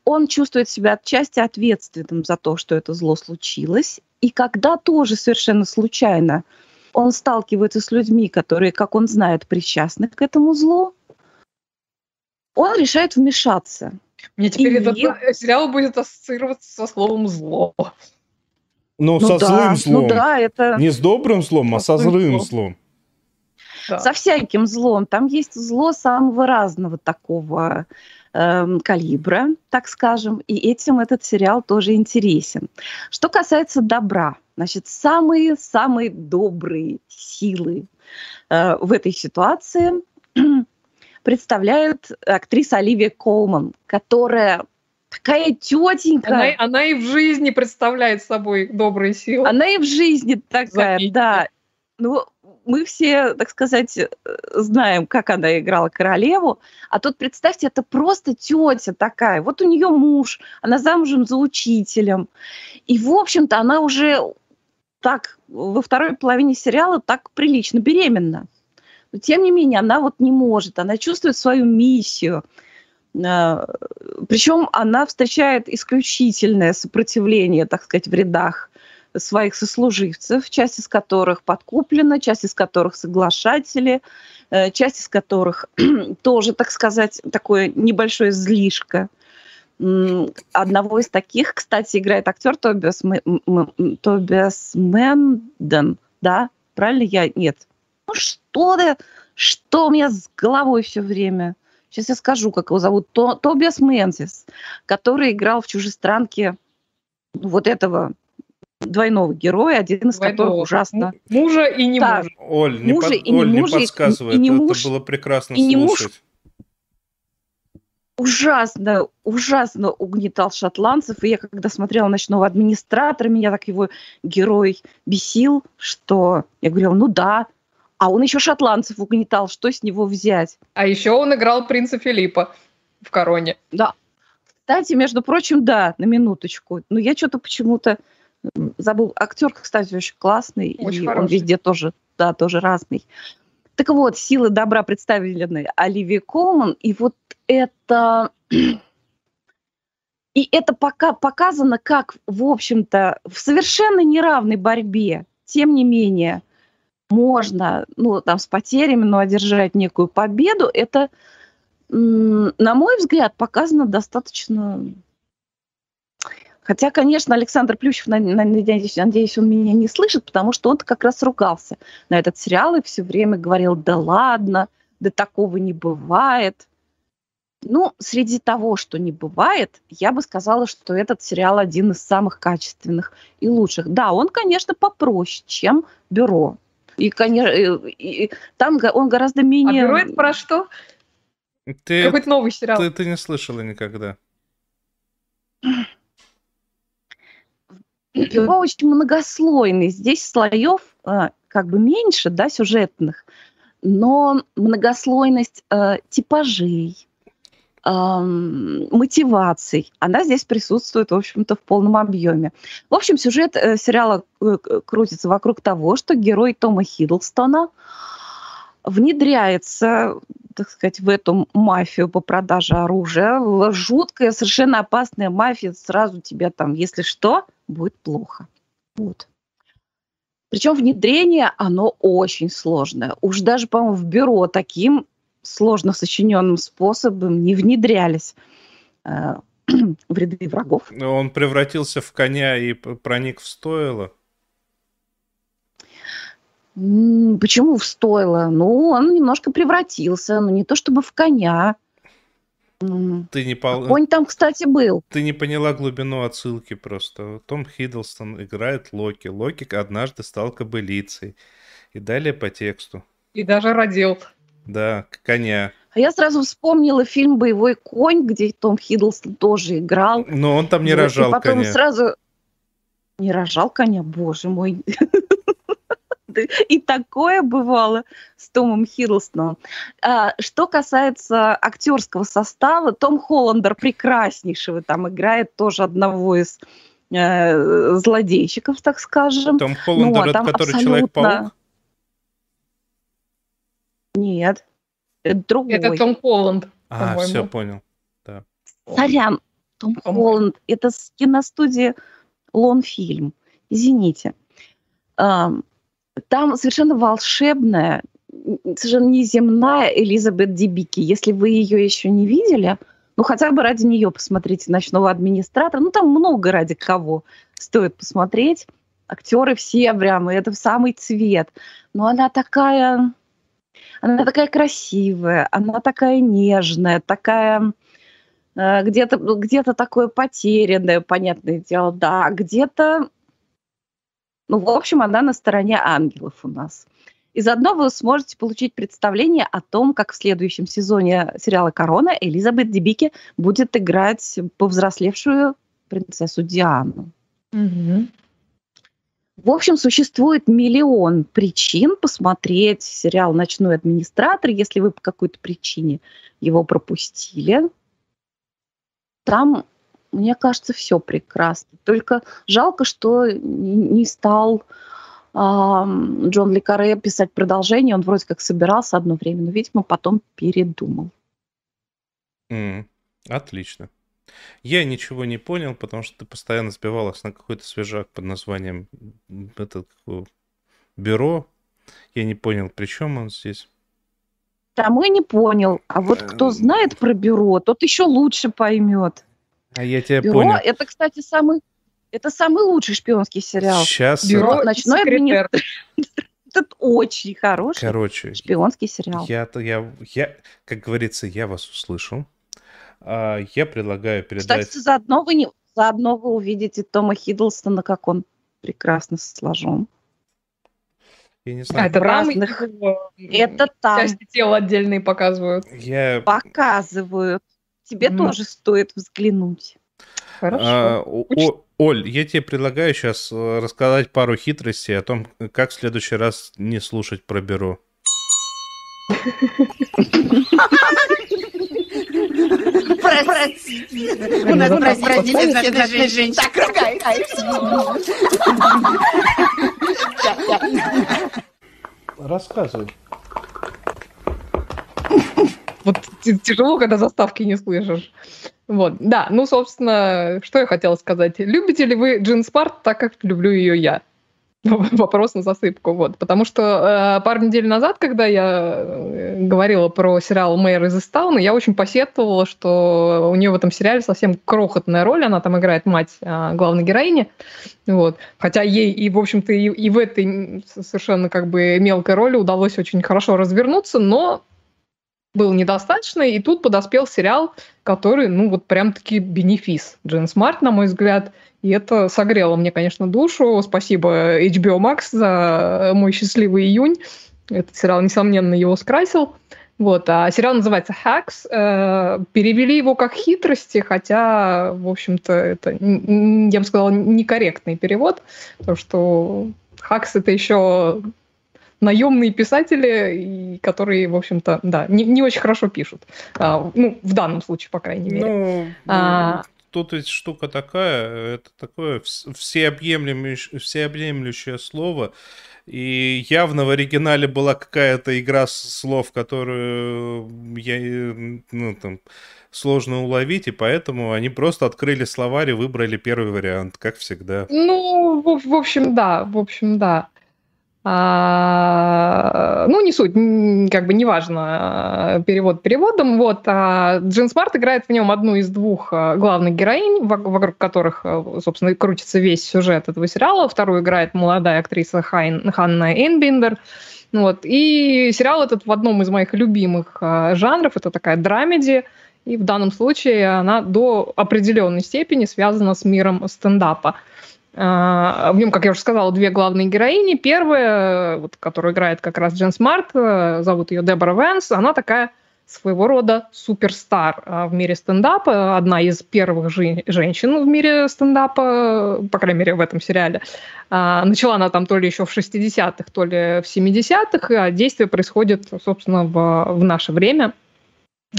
Он чувствует себя отчасти ответственным за то, что это зло случилось. И когда тоже совершенно случайно он сталкивается с людьми, которые, как он знает, причастны к этому злу, он решает вмешаться. Мне теперь и... этот сериал будет ассоциироваться со словом «зло». Ну, ну со да, злым ну злом. Ну да, это... Не с добрым злом, а со злым злом. Да. Со всяким злом. Там есть зло самого разного такого э, калибра, так скажем. И этим этот сериал тоже интересен. Что касается добра – Значит, самые-самые добрые силы э, в этой ситуации представляют актриса Оливия Колман, которая такая тетенька. Она, она и в жизни представляет собой добрые силы. Она и в жизни такая, Заметьте. да. Ну, мы все, так сказать, э, знаем, как она играла королеву, а тут, представьте, это просто тетя такая. Вот у нее муж, она замужем за учителем. И, в общем-то, она уже так во второй половине сериала так прилично беременна. Но тем не менее, она вот не может, она чувствует свою миссию. А, Причем она встречает исключительное сопротивление, так сказать, в рядах своих сослуживцев, часть из которых подкуплена, часть из которых соглашатели, э, часть из которых тоже, так сказать, такое небольшое злишко. Одного из таких, кстати, играет актер Тобиас, Тобиас Мэнден, да? Правильно я? Нет. Ну что ты? Что у меня с головой все время? Сейчас я скажу, как его зовут. То, Тобиас Мэнсис, который играл в «Чужестранке» вот этого двойного героя, один из двойного. которых ужасно... Мужа и не да. мужа. Оль, не, мужа под... и не, Оль, мужа, не подсказывай, и, и не это, муж, это было прекрасно и слушать. Не муж, ужасно, ужасно угнетал шотландцев. И я когда смотрела «Ночного администратора», меня так его герой бесил, что я говорила, ну да, а он еще шотландцев угнетал, что с него взять? А еще он играл принца Филиппа в «Короне». Да. Кстати, между прочим, да, на минуточку. Но я что-то почему-то забыл. Актер, кстати, очень классный. Очень и хороший. он везде тоже, да, тоже разный. Так вот, силы добра представлены Оливии Колман, и вот это... И это пока показано как, в общем-то, в совершенно неравной борьбе. Тем не менее, можно, ну, там, с потерями, но одержать некую победу. Это на мой взгляд, показано достаточно... Хотя, конечно, Александр Плющев, надеюсь, надеюсь, он меня не слышит, потому что он как раз ругался на этот сериал и все время говорил, да ладно, да такого не бывает. Ну, среди того, что не бывает, я бы сказала, что этот сериал один из самых качественных и лучших. Да, он, конечно, попроще, чем «Бюро». И, конечно, и, и, там он гораздо менее... А «Бюро» это про что? Ты, Какой-то новый сериал. Ты, ты не слышала никогда. Бюро очень многослойный. Здесь слоев э, как бы меньше, да, сюжетных, но многослойность э, типажей, мотиваций, она здесь присутствует, в общем-то, в полном объеме. В общем, сюжет э, сериала крутится вокруг того, что герой Тома Хиддлстона внедряется так сказать, в эту мафию по продаже оружия. Жуткая, совершенно опасная мафия. Сразу тебя там, если что, будет плохо. Вот. Причем внедрение, оно очень сложное. Уж даже, по-моему, в бюро таким сложно сочиненным способом не внедрялись э, в ряды врагов. Он превратился в коня и проник в стойло. Почему в стойло? Ну, он немножко превратился, но не то чтобы в коня. Ты не пол... Конь там, кстати, был. Ты не поняла глубину отсылки просто. Том Хиддлстон играет Локи. Локи однажды стал кобылицей. И далее по тексту. И даже родил. Да, коня. А я сразу вспомнила фильм «Боевой конь», где Том Хиддлстон тоже играл. Но он там не рожал и потом коня. сразу... Не рожал коня, боже мой. И такое бывало с Томом Хиддлстоном. А, что касается актерского состава, Том Холландер прекраснейшего там играет тоже одного из э, злодейщиков, так скажем. Том Холландер, ну, а который абсолютно... Человек-паук? Нет, это другой. Это Том Холланд, А, все, понял. Да. Сорян, Том, Том Холланд. Это с киностудии Лонфильм. Извините. Там совершенно волшебная, совершенно неземная Элизабет Дебики. Если вы ее еще не видели, ну хотя бы ради нее посмотрите «Ночного администратора». Ну там много ради кого стоит посмотреть. Актеры все прямо, это в самый цвет. Но она такая, она такая красивая, она такая нежная, такая э, где-то где такое потерянное, понятное дело, да, где-то ну, в общем, она на стороне ангелов у нас. И заодно вы сможете получить представление о том, как в следующем сезоне сериала «Корона» Элизабет Дебики будет играть повзрослевшую принцессу Диану. Угу. В общем, существует миллион причин посмотреть сериал «Ночной администратор», если вы по какой-то причине его пропустили. Там мне кажется, все прекрасно. Только жалко, что не стал э, Джон Ликаре писать продолжение. Он вроде как собирался одно время, но, видимо, потом передумал. Mm, отлично. Я ничего не понял, потому что ты постоянно сбивалась на какой-то свежак под названием это, бюро. Я не понял, при чем он здесь. Там и не понял. А вот кто эм. знает про бюро, тот еще лучше поймет. А я тебя Бюро понял. это, кстати, самый это самый лучший шпионский сериал. Сейчас. Бюро ночной администратор. Этот очень хороший Короче, шпионский сериал. Я, я, я, как говорится, я вас услышал. А, я предлагаю передать... Кстати, заодно вы, не, заодно вы увидите Тома Хиддлстона, как он прекрасно сложен. Я не знаю. Это разных... Это там. Части тела отдельные показывают. Я... Показывают. Тебе mm. тоже стоит взглянуть. Хорошо. А, о, Оль, я тебе предлагаю сейчас э, рассказать пару хитростей о том, как в следующий раз не слушать про бюро. Простите, у нас, простите, все наши женщины так ругаются. Рассказывай. Вот тяжело, когда заставки не слышишь. Вот, да, ну, собственно, что я хотела сказать. Любите ли вы Джин Спарт так, как люблю ее я? вопрос на засыпку. Вот. Потому что э, пару недель назад, когда я э, говорила про сериал «Мэйр из Истауна», я очень посетовала, что у нее в этом сериале совсем крохотная роль, она там играет мать э, главной героини. Вот. Хотя ей и, в общем-то, и, и в этой совершенно как бы мелкой роли удалось очень хорошо развернуться, но было недостаточно, и тут подоспел сериал, который, ну, вот прям-таки бенефис. Джен Смарт, на мой взгляд, и это согрело мне, конечно, душу. Спасибо HBO Max за мой счастливый июнь. Этот сериал, несомненно, его скрасил. Вот, а сериал называется Hacks. Э, перевели его как хитрости, хотя, в общем-то, это, я бы сказала, некорректный перевод, потому что Hacks это еще наемные писатели, которые, в общем-то, да, не, не очень хорошо пишут. А, ну, в данном случае, по крайней мере. Ну, а, тут ведь штука такая, это такое всеобъемлющее, всеобъемлющее слово, и явно в оригинале была какая-то игра слов, которую я, ну, там, сложно уловить, и поэтому они просто открыли словарь и выбрали первый вариант, как всегда. Ну, в, в общем, да, в общем, да. А, ну, не суть, как бы неважно, а, перевод переводом. Вот, а Джин Смарт играет в нем одну из двух главных героинь, вокруг которых, собственно, крутится весь сюжет этого сериала. Вторую играет молодая актриса Хайн, Ханна Эйнбиндер. Вот. И сериал этот в одном из моих любимых жанров, это такая драмеди, и в данном случае она до определенной степени связана с миром стендапа. А, в нем, как я уже сказала, две главные героини. Первая, вот, которую играет как раз Джен Смарт, э, зовут ее Дебора Вэнс, она такая своего рода суперстар а, в мире стендапа, одна из первых жен- женщин в мире стендапа, по крайней мере, в этом сериале. А, начала она там то ли еще в 60-х, то ли в 70-х, а действие происходит, собственно, в, в наше время –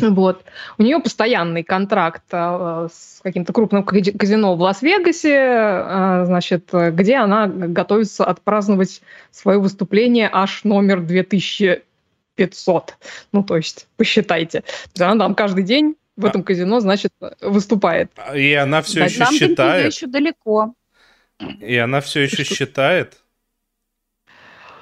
вот. У нее постоянный контракт а, с каким-то крупным казино в Лас-Вегасе, а, значит, где она готовится отпраздновать свое выступление аж номер 2500. Ну, то есть, посчитайте. Она там каждый день в этом казино, значит, выступает. И она все да, еще считает. еще далеко. И она все еще Что? считает.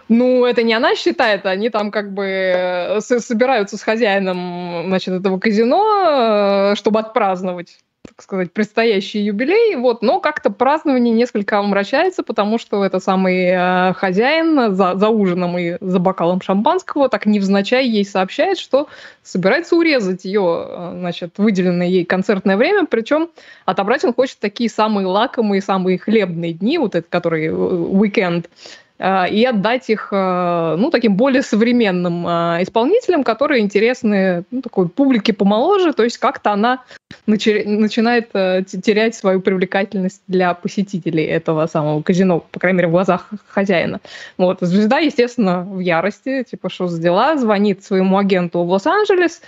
Ну, это не она считает, они там как бы э, собираются с хозяином, значит, этого казино, э, чтобы отпраздновать так сказать, предстоящий юбилей, вот, но как-то празднование несколько омрачается, потому что это самый э, хозяин за, за ужином и за бокалом шампанского так невзначай ей сообщает, что собирается урезать ее, э, значит, выделенное ей концертное время, причем отобрать он хочет такие самые лакомые, самые хлебные дни, вот это, который уикенд, и отдать их э, ну, таким более современным э, исполнителям, которые интересны ну, такой публике помоложе, то есть как-то она начинает терять свою привлекательность для посетителей этого самого казино, по крайней мере, в глазах хозяина. Вот. Звезда, естественно, в ярости, типа, что за дела, звонит своему агенту в Лос-Анджелес,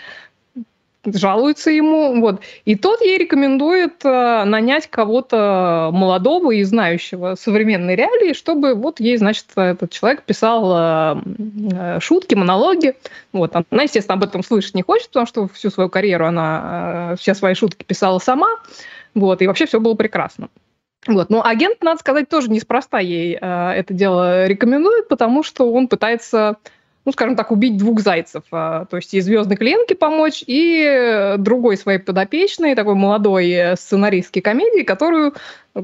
жалуется ему, вот. И тот ей рекомендует э, нанять кого-то молодого и знающего современной реалии, чтобы вот ей, значит, этот человек писал э, э, шутки, монологи. Вот. Она, естественно, об этом слышать не хочет, потому что всю свою карьеру она э, все свои шутки писала сама, вот, и вообще все было прекрасно. Вот. Но агент, надо сказать, тоже неспроста ей э, это дело рекомендует, потому что он пытается ну, скажем так, убить двух зайцев. А, то есть и звездной клиентке помочь, и другой своей подопечной, такой молодой э, сценаристской комедии, которую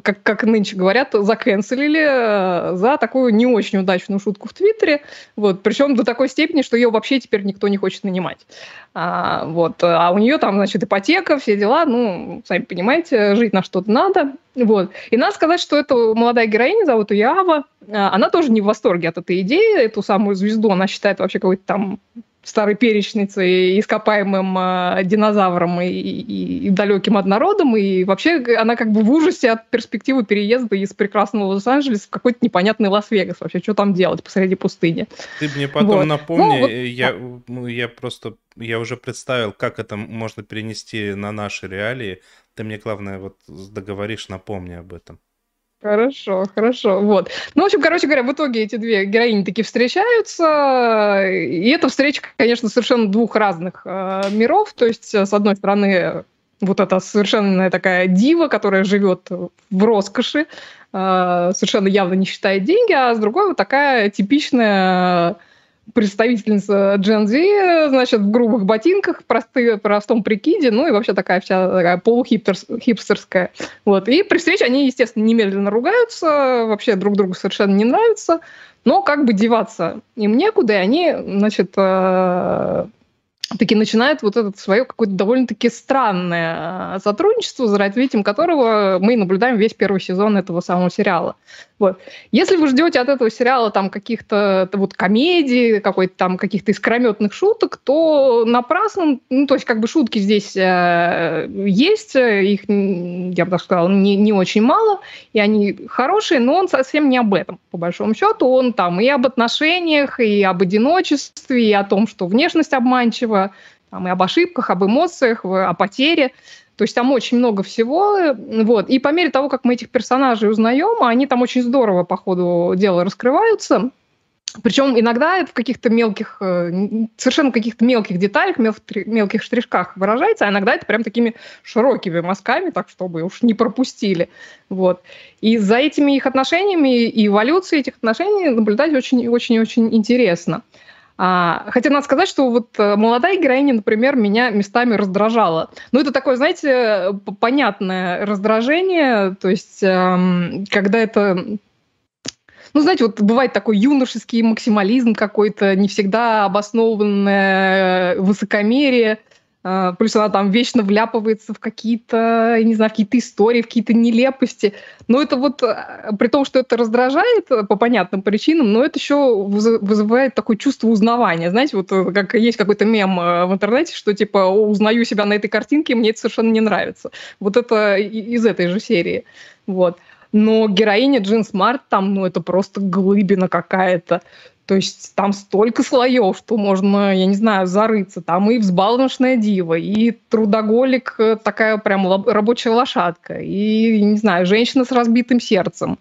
как, как нынче говорят, заканцелили э, за такую не очень удачную шутку в Твиттере. Вот, причем до такой степени, что ее вообще теперь никто не хочет нанимать. А, вот, а у нее там, значит, ипотека, все дела, ну, сами понимаете, жить на что-то надо. Вот. И надо сказать, что эта молодая героиня, зовут ее Ава, а, она тоже не в восторге от этой идеи, эту самую звезду она считает вообще какой-то там старой перечницей, ископаемым э, динозавром и, и, и далеким однородом, и вообще она как бы в ужасе от перспективы переезда из прекрасного Лос-Анджелеса в какой-то непонятный Лас-Вегас. Вообще, что там делать посреди пустыни? Ты мне потом вот. напомни, ну, вот... я, ну, я просто, я уже представил, как это можно перенести на наши реалии. Ты мне, главное, вот договоришь, напомни об этом. Хорошо, хорошо, вот. Ну, в общем, короче говоря, в итоге эти две героини таки встречаются, и эта встреча, конечно, совершенно двух разных э, миров, то есть, с одной стороны, вот эта совершенно такая дива, которая живет в роскоши, э, совершенно явно не считает деньги, а с другой вот такая типичная представительница Gen Z, значит, в грубых ботинках, просты, простом прикиде, ну и вообще такая вся такая полухипстерская. Вот. И при встрече они, естественно, немедленно ругаются, вообще друг другу совершенно не нравятся, но как бы деваться им некуда, и они, значит, э, таки начинает вот это свое какое-то довольно-таки странное э, сотрудничество, за развитием которого мы наблюдаем весь первый сезон этого самого сериала. Вот. Если вы ждете от этого сериала там каких-то вот комедий, какой-то там каких-то искрометных шуток, то напрасно, ну, то есть как бы шутки здесь э, есть, их, я бы так сказала, не, не очень мало, и они хорошие, но он совсем не об этом, по большому счету. Он там и об отношениях, и об одиночестве, и о том, что внешность обманчива, там, и об ошибках, об эмоциях, о потере. То есть там очень много всего. Вот. И по мере того, как мы этих персонажей узнаем, они там очень здорово по ходу дела раскрываются. Причем иногда это в каких-то мелких, э, совершенно каких-то мелких деталях, мелких штришках выражается, а иногда это прям такими широкими мазками, так чтобы уж не пропустили. Вот. И за этими их отношениями и эволюцией этих отношений наблюдать очень-очень-очень интересно. А, хотя надо сказать, что вот э, молодая героиня, например, меня местами раздражала. Ну, это такое, знаете, понятное раздражение, то есть эм, когда это ну, знаете, вот бывает такой юношеский максимализм какой-то, не всегда обоснованное высокомерие, а, плюс она там вечно вляпывается в какие-то, не знаю, какие-то истории, в какие-то нелепости. Но это вот, а, при том, что это раздражает э, по понятным причинам, но это еще вызывает такое чувство узнавания. Знаете, вот э, как есть какой-то мем э, в интернете, что типа узнаю себя на этой картинке, мне это совершенно не нравится. Вот это из этой же серии. Вот. Но героиня Джин Смарт там, ну, это просто глыбина какая-то. То есть там столько слоев, что можно, я не знаю, зарыться. Там и взбалмошная дива, и трудоголик, э, такая прям рабочая лошадка, и, не знаю, женщина с разбитым сердцем.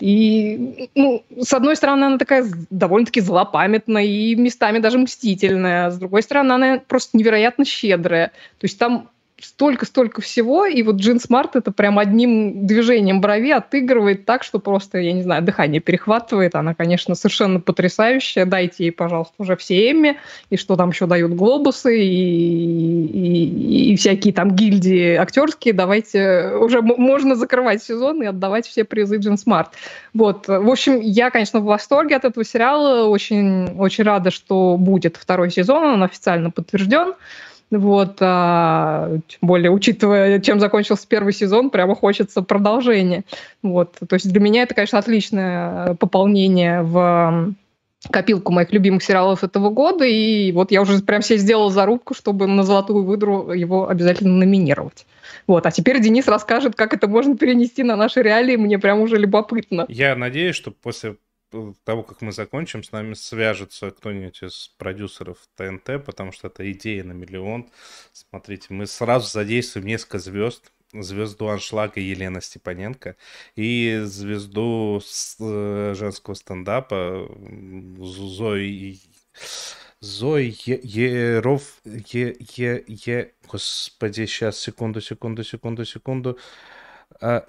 И, ну, с одной стороны, она такая довольно-таки злопамятная и местами даже мстительная. А с другой стороны, она просто невероятно щедрая. То есть там столько-столько всего, и вот Джин Смарт это прям одним движением брови отыгрывает так, что просто, я не знаю, дыхание перехватывает. Она, конечно, совершенно потрясающая. Дайте ей, пожалуйста, уже все Эмми, и что там еще дают глобусы, и, и, и всякие там гильдии актерские. Давайте уже можно закрывать сезон и отдавать все призы Джин Смарт. Вот. В общем, я, конечно, в восторге от этого сериала. Очень, очень рада, что будет второй сезон. Он официально подтвержден. Вот, а, тем более, учитывая, чем закончился первый сезон, прямо хочется продолжения. Вот, то есть для меня это, конечно, отличное пополнение в копилку моих любимых сериалов этого года, и вот я уже прям себе сделала зарубку, чтобы на «Золотую выдру» его обязательно номинировать. Вот. А теперь Денис расскажет, как это можно перенести на наши реалии. Мне прям уже любопытно. Я надеюсь, что после того, как мы закончим, с нами свяжется кто-нибудь из продюсеров ТНТ, потому что это идея на миллион. Смотрите, мы сразу задействуем несколько звезд. Звезду аншлага Елена Степаненко и звезду э, женского стендапа Зои Зои Еров... Е, Е, Е... Господи, сейчас, секунду, секунду, секунду, секунду. А,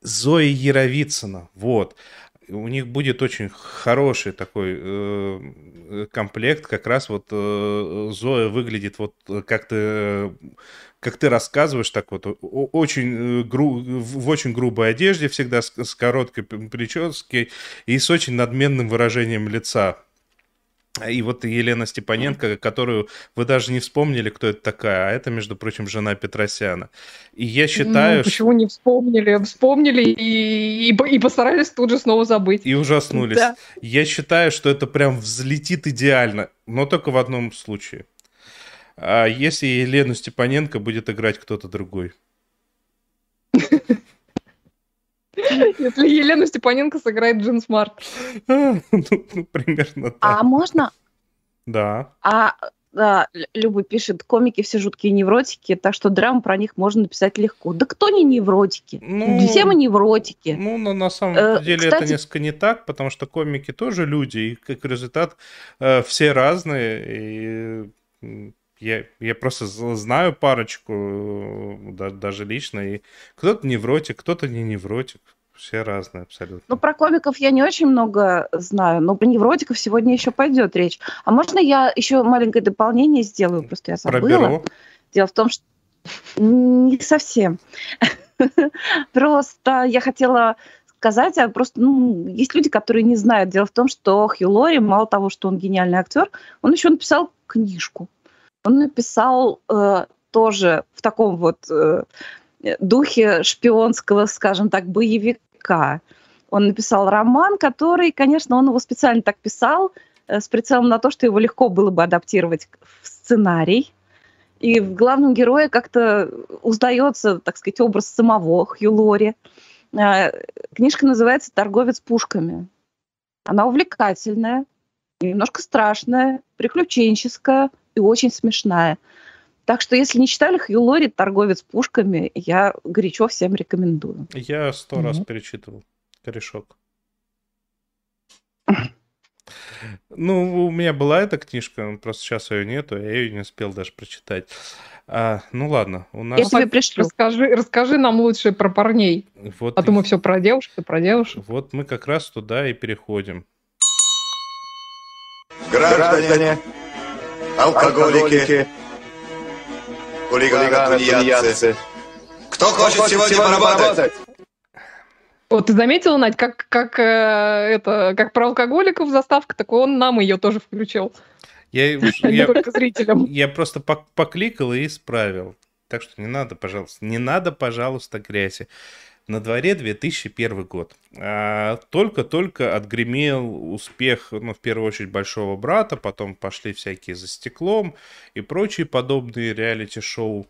Зои Яровицына, вот у них будет очень хороший такой э, комплект. Как раз вот э, Зоя выглядит вот как ты, как ты рассказываешь, так вот очень э, гру, в очень грубой одежде, всегда с, с короткой прической и с очень надменным выражением лица. И вот Елена Степаненко, которую вы даже не вспомнили, кто это такая, а это, между прочим, жена Петросяна. И я считаю... Ну, почему не вспомнили? Вспомнили и, и, и постарались тут же снова забыть. И ужаснулись. Да. Я считаю, что это прям взлетит идеально, но только в одном случае. А если Елену Степаненко будет играть кто-то другой. Если Елена Степаненко сыграет Джин Смарт. Ну, ну, примерно так. А можно? Да. А да, Люба пишет, комики все жуткие невротики, так что драму про них можно написать легко. Да кто не невротики? Ну, все мы невротики. Ну, на, на самом э, деле кстати... это несколько не так, потому что комики тоже люди, и как результат э, все разные. И Я, я просто знаю парочку, э, да, даже лично, и кто-то невротик, кто-то не невротик. Все разные абсолютно. Ну, про комиков я не очень много знаю, но про невротиков сегодня еще пойдет речь. А можно я еще маленькое дополнение сделаю? Просто я забыла. Про бюро? Дело в том, что не совсем. Просто я хотела сказать, а просто ну, есть люди, которые не знают. Дело в том, что Хью Лори, мало того, что он гениальный актер, он еще написал книжку. Он написал э, тоже в таком вот э, духе шпионского, скажем так, боевика. Он написал роман, который, конечно, он его специально так писал, э, с прицелом на то, что его легко было бы адаптировать в сценарий. И в главном герое как-то узнается, так сказать, образ самого Хью Лори. Э, книжка называется «Торговец пушками». Она увлекательная, немножко страшная, приключенческая и очень смешная. Так что, если не читали Хью Лори «Торговец пушками», я горячо всем рекомендую. Я сто mm-hmm. раз перечитывал «Корешок». Ну, у меня была эта книжка, просто сейчас ее нету, я ее не успел даже прочитать. А, ну ладно, у нас... Я тебе пришлю. Расскажи, расскажи нам лучше про парней. Вот а то мы все про девушек, и про девушек. Вот мы как раз туда и переходим. Граждане, алкоголики, хулиганы, тунеядцы. Кто хочет сегодня поработать? Вот ты заметила, Надь, как, как, э, это, как про алкоголиков заставка, так он нам ее тоже включил. Я, я, только зрителям. Я просто покликал и исправил. Так что не надо, пожалуйста, не надо, пожалуйста, грязи. На дворе 2001 год. А, только-только отгремел успех, ну, в первую очередь, «Большого брата», потом пошли всякие «За стеклом» и прочие подобные реалити-шоу.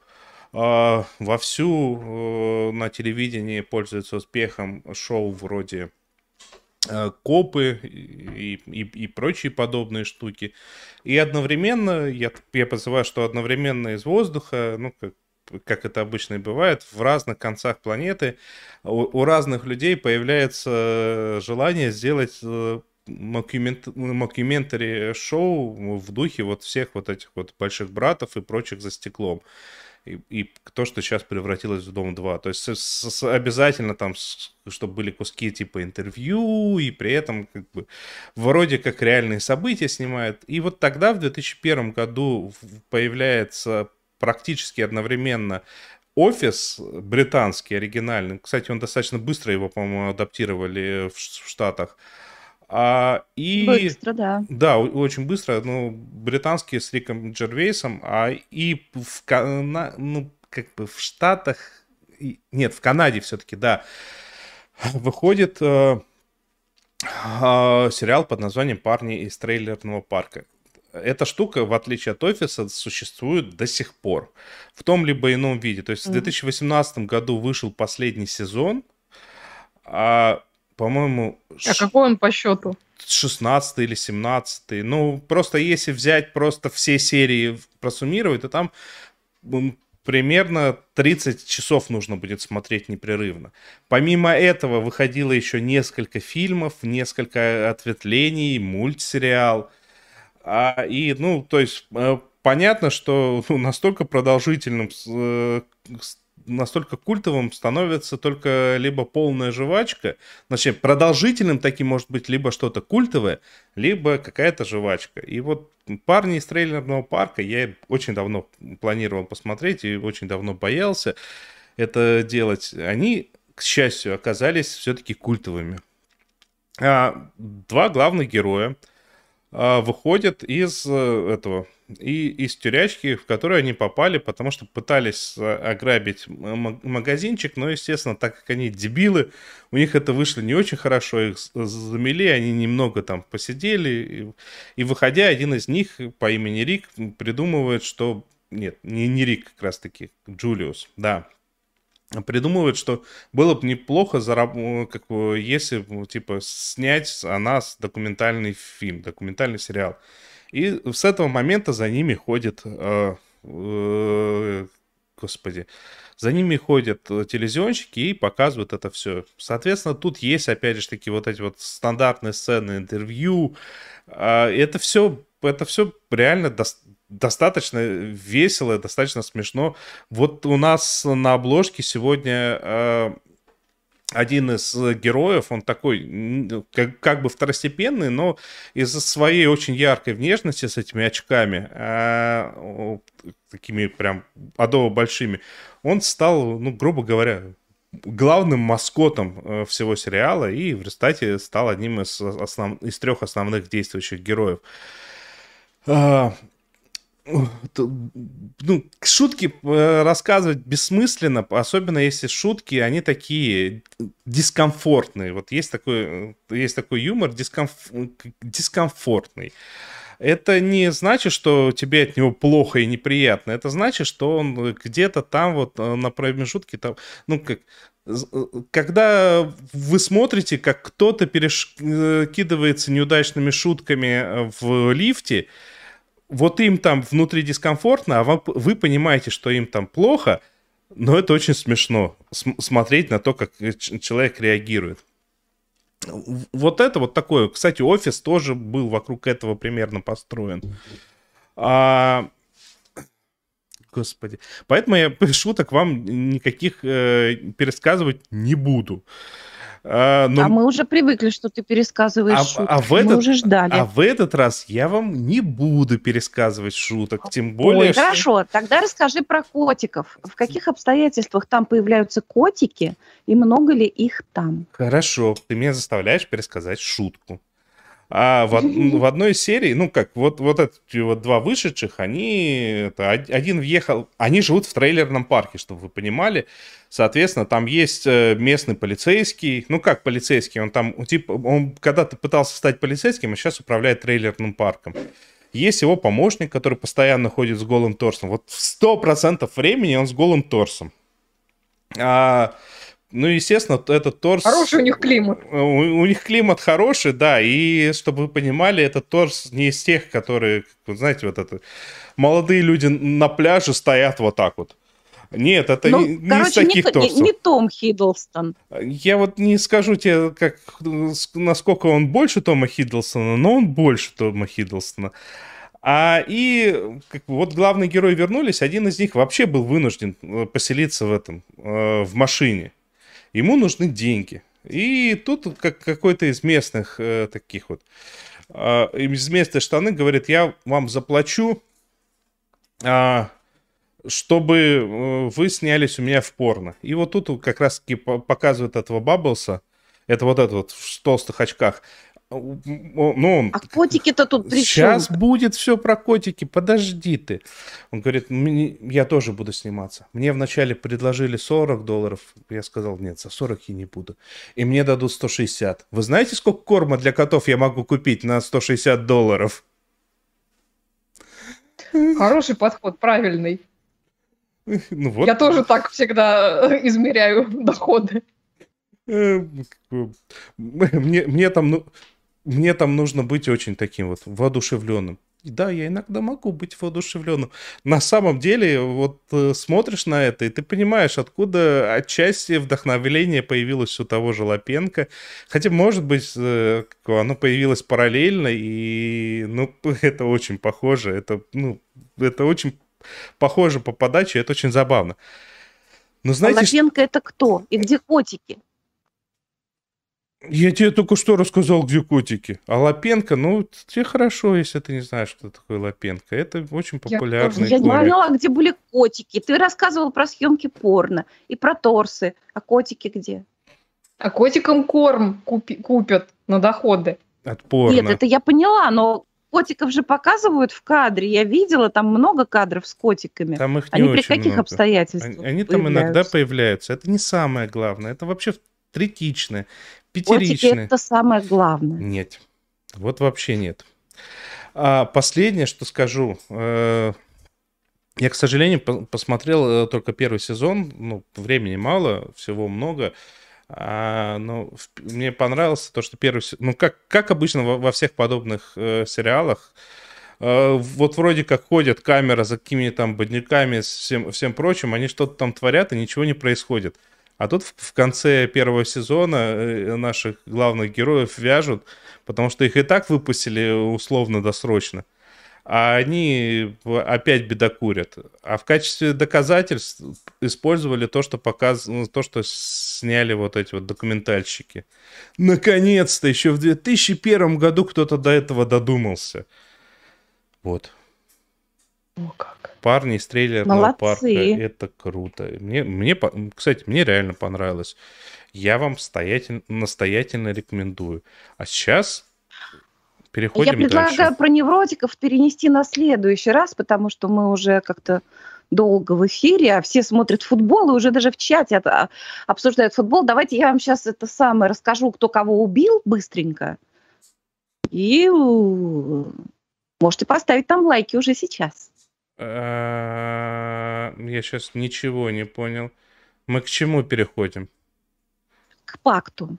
А, вовсю э, на телевидении пользуются успехом шоу вроде э, копы и, и, и прочие подобные штуки. И одновременно, я, я подозреваю, что одновременно из воздуха, ну, как как это обычно и бывает, в разных концах планеты у, у разных людей появляется желание сделать э, мокюментари шоу в духе вот всех вот этих вот больших братов и прочих за стеклом. И, и то, что сейчас превратилось в Дом 2. То есть с, с, обязательно там, с, чтобы были куски типа интервью, и при этом как бы вроде как реальные события снимают. И вот тогда, в 2001 году, появляется практически одновременно офис британский, оригинальный. Кстати, он достаточно быстро его, по-моему, адаптировали в, в Штатах. А, и, быстро, да. Да, очень быстро. Ну, британский с Риком Джервейсом, а и в, Кана... ну, как бы в Штатах, нет, в Канаде все-таки, да, выходит э, э, сериал под названием «Парни из трейлерного парка» эта штука, в отличие от офиса, существует до сих пор. В том либо ином виде. То есть в 2018 году вышел последний сезон, а, по-моему... А какой он по счету? 16 или 17. Ну, просто если взять просто все серии, просуммировать, то там примерно 30 часов нужно будет смотреть непрерывно. Помимо этого выходило еще несколько фильмов, несколько ответвлений, мультсериал – а, и, ну, то есть, э, понятно, что ну, настолько продолжительным, э, настолько культовым становится только либо полная жвачка, значит, продолжительным таким может быть либо что-то культовое, либо какая-то жвачка. И вот парни из трейлерного парка я очень давно планировал посмотреть и очень давно боялся это делать. Они, к счастью, оказались все-таки культовыми. А, два главных героя – выходят из э, этого и из тюрячки, в которую они попали, потому что пытались э, ограбить магазинчик, но, естественно, так как они дебилы, у них это вышло не очень хорошо, их замели, они немного там посидели, и, и выходя, один из них по имени Рик придумывает, что... Нет, не, не Рик как раз-таки, Джулиус, да, придумывает, что было бы неплохо, зараб... как бы, если типа снять о нас документальный фильм, документальный сериал. И с этого момента за ними ходит, э, э, господи, за ними ходят телевизионщики и показывают это все. Соответственно, тут есть, опять же, такие вот эти вот стандартные сцены интервью. Э, это все, это все реально до достаточно весело, достаточно смешно. Вот у нас на обложке сегодня э, один из героев, он такой, как, как бы второстепенный, но из-за своей очень яркой внешности с этими очками, э, такими прям адово большими, он стал, ну, грубо говоря, главным маскотом э, всего сериала и в результате стал одним из, основ... из трех основных действующих героев. Ну, шутки э, рассказывать бессмысленно, особенно если шутки, они такие дискомфортные. Вот есть такой, есть такой юмор дискомф... дискомфортный. Это не значит, что тебе от него плохо и неприятно. Это значит, что он где-то там вот э, на промежутке там, ну как, э, когда вы смотрите, как кто-то перекидывается неудачными шутками в лифте, вот им там внутри дискомфортно, а вам, вы понимаете, что им там плохо, но это очень смешно смотреть на то, как человек реагирует. Вот это вот такое. Кстати, офис тоже был вокруг этого примерно построен. А... Господи. Поэтому я шуток вам никаких э, пересказывать не буду. А, но... а мы уже привыкли, что ты пересказываешь а, шутки. А в этот... Мы уже ждали. А в этот раз я вам не буду пересказывать шуток, тем более... Ой, что... Хорошо, тогда расскажи про котиков. В каких обстоятельствах там появляются котики, и много ли их там? Хорошо, ты меня заставляешь пересказать шутку. А в, в одной из серий, ну как, вот, вот эти вот два вышедших, они, это, один въехал, они живут в трейлерном парке, чтобы вы понимали. Соответственно, там есть э, местный полицейский, ну как полицейский, он там, типа, он когда-то пытался стать полицейским, а сейчас управляет трейлерным парком. Есть его помощник, который постоянно ходит с голым торсом. Вот сто процентов времени он с голым торсом. А ну, естественно, этот торс... Хороший у них климат. У, у них климат хороший, да, и чтобы вы понимали, этот торс не из тех, которые, знаете, вот это... Молодые люди на пляже стоят вот так вот. Нет, это ну, не, короче, из таких не, торсов. Не, не Том Хиддлстон. Я вот не скажу тебе, как, насколько он больше Тома Хиддлстона, но он больше Тома Хиддлстона. А и как, вот главные герои вернулись, один из них вообще был вынужден э, поселиться в этом, э, в машине. Ему нужны деньги. И тут как какой-то из местных э, таких вот, э, из местной штаны говорит, я вам заплачу, э, чтобы вы снялись у меня в порно. И вот тут как раз-таки показывают этого Бабблса, это вот этот вот в толстых очках. Ну, он, а котики-то тут при Сейчас чем? будет все про котики, подожди ты. Он говорит, я тоже буду сниматься. Мне вначале предложили 40 долларов. Я сказал, нет, за 40 я не буду. И мне дадут 160. Вы знаете, сколько корма для котов я могу купить на 160 долларов? Хороший подход, правильный. Ну, вот. Я тоже так всегда измеряю доходы. Э, мне, мне там, ну, мне там нужно быть очень таким вот воодушевленным. И да, я иногда могу быть воодушевленным. На самом деле, вот э, смотришь на это, и ты понимаешь, откуда отчасти вдохновление появилось у того же Лапенко. Хотя, может быть, э, оно появилось параллельно, и ну, это очень похоже. Это, ну, это очень похоже по подаче, это очень забавно. Но знаете, а Лапенко что... это кто? И где котики? Я тебе только что рассказал, где котики. А Лапенко, ну, тебе хорошо, если ты не знаешь, что такое Лапенко. Это очень популярный Я, я не поняла, где были котики. Ты рассказывал про съемки порно и про торсы. А котики где? А котикам корм купи, купят на доходы. От порно. Нет, это я поняла, но котиков же показывают в кадре. Я видела там много кадров с котиками. Там их не Они при каких много. обстоятельствах? Они, они там иногда появляются. Это не самое главное. Это вообще третичное. Пятеричный. Вот это самое главное. Нет. Вот вообще нет. А последнее, что скажу. Э, я, к сожалению, посмотрел э, только первый сезон. Ну, времени мало, всего много. А, но мне понравилось то, что первый сезон... Ну, как, как обычно во, во всех подобных э, сериалах, э, вот вроде как ходят камера за какими-то там бодниками, всем, всем прочим, они что-то там творят, и ничего не происходит. А тут в конце первого сезона э, наших главных героев вяжут, потому что их и так выпустили условно-досрочно. а они в- опять бедокурят. А в качестве доказательств использовали то, что показ... ну, то, что сняли вот эти вот документальщики. Наконец-то, еще в 2001 году кто-то до этого додумался. Вот. О, как. Парни из трейлерного Молодцы. парка. Это круто. Мне, мне, кстати, мне реально понравилось. Я вам стоятель- настоятельно рекомендую. А сейчас переходим Я предлагаю дальше. про невротиков перенести на следующий раз, потому что мы уже как-то долго в эфире, а все смотрят футбол, и уже даже в чате это, а, обсуждают футбол. Давайте я вам сейчас это самое расскажу, кто кого убил быстренько. И можете поставить там лайки уже сейчас. А, Я сейчас ничего не понял. Мы к чему переходим? К пакту.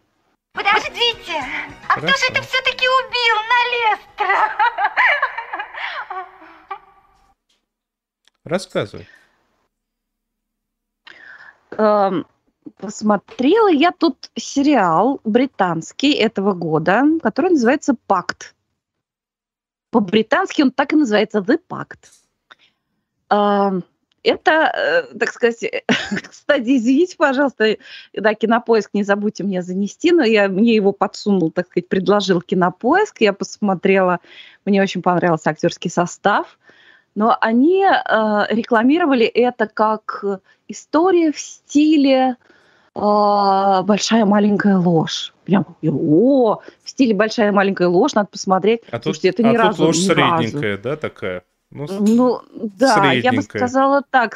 Подождите, а кто же это все-таки убил на Лестера? Рассказывай. Эм, Посмотрела я тут сериал британский этого года, который называется «Пакт». По-британски он так и называется «The Pact». Это, э, так сказать, кстати, извините, пожалуйста, да, Кинопоиск, не забудьте мне занести, но я, мне его подсунул, так сказать, предложил Кинопоиск, я посмотрела, мне очень понравился актерский состав, но они э, рекламировали это как история в стиле э, большая маленькая ложь. Прям, о, в стиле большая маленькая ложь, надо посмотреть. А тут, Слушайте, это ни а разу, тут ложь ни разу. средненькая, да, такая? Ну, Ну, да, я бы сказала так,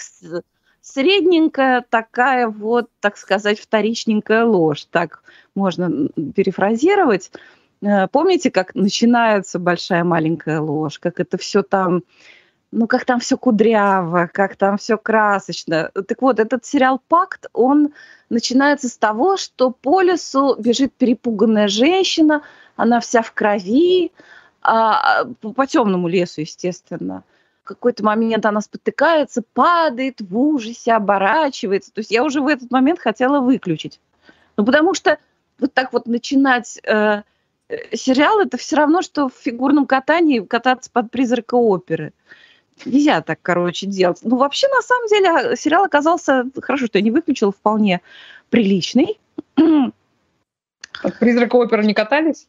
средненькая такая вот, так сказать, вторичненькая ложь, так можно перефразировать. Э, Помните, как начинается большая маленькая ложь, как это все там, ну, как там все кудряво, как там все красочно. Так вот, этот сериал «Пакт», он начинается с того, что по лесу бежит перепуганная женщина, она вся в крови, а, по, по темному лесу, естественно. В какой-то момент она спотыкается, падает в ужасе, оборачивается. То есть я уже в этот момент хотела выключить. Ну, потому что вот так вот начинать э, э, сериал, это все равно, что в фигурном катании кататься под призрака оперы. Нельзя так, короче, делать. Ну, вообще, на самом деле, а, сериал оказался, хорошо, что я не выключила, вполне приличный. От призрака оперы не катались?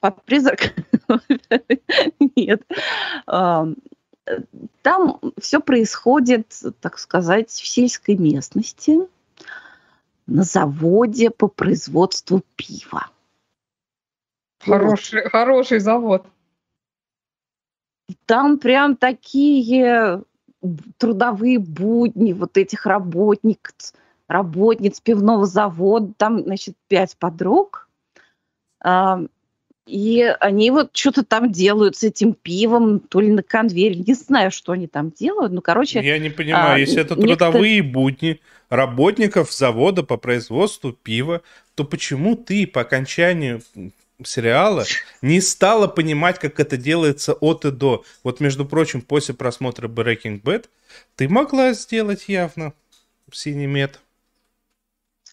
Под призрак? Нет. Ам, Там все происходит, так сказать, в сельской местности, на заводе по производству пива. Хороший, хороший завод. Там прям такие трудовые будни вот этих работниц, работниц пивного завода. Там, значит, пять подруг. И они вот что-то там делают с этим пивом, то ли на конвейере. Не знаю, что они там делают. Ну, короче, Я не понимаю, а, если это некоторые- трудовые будни работников завода по производству пива, то почему ты по окончанию сериала не стала понимать, как это делается от и до? Вот, между прочим, после просмотра Breaking Bad ты могла сделать явно синий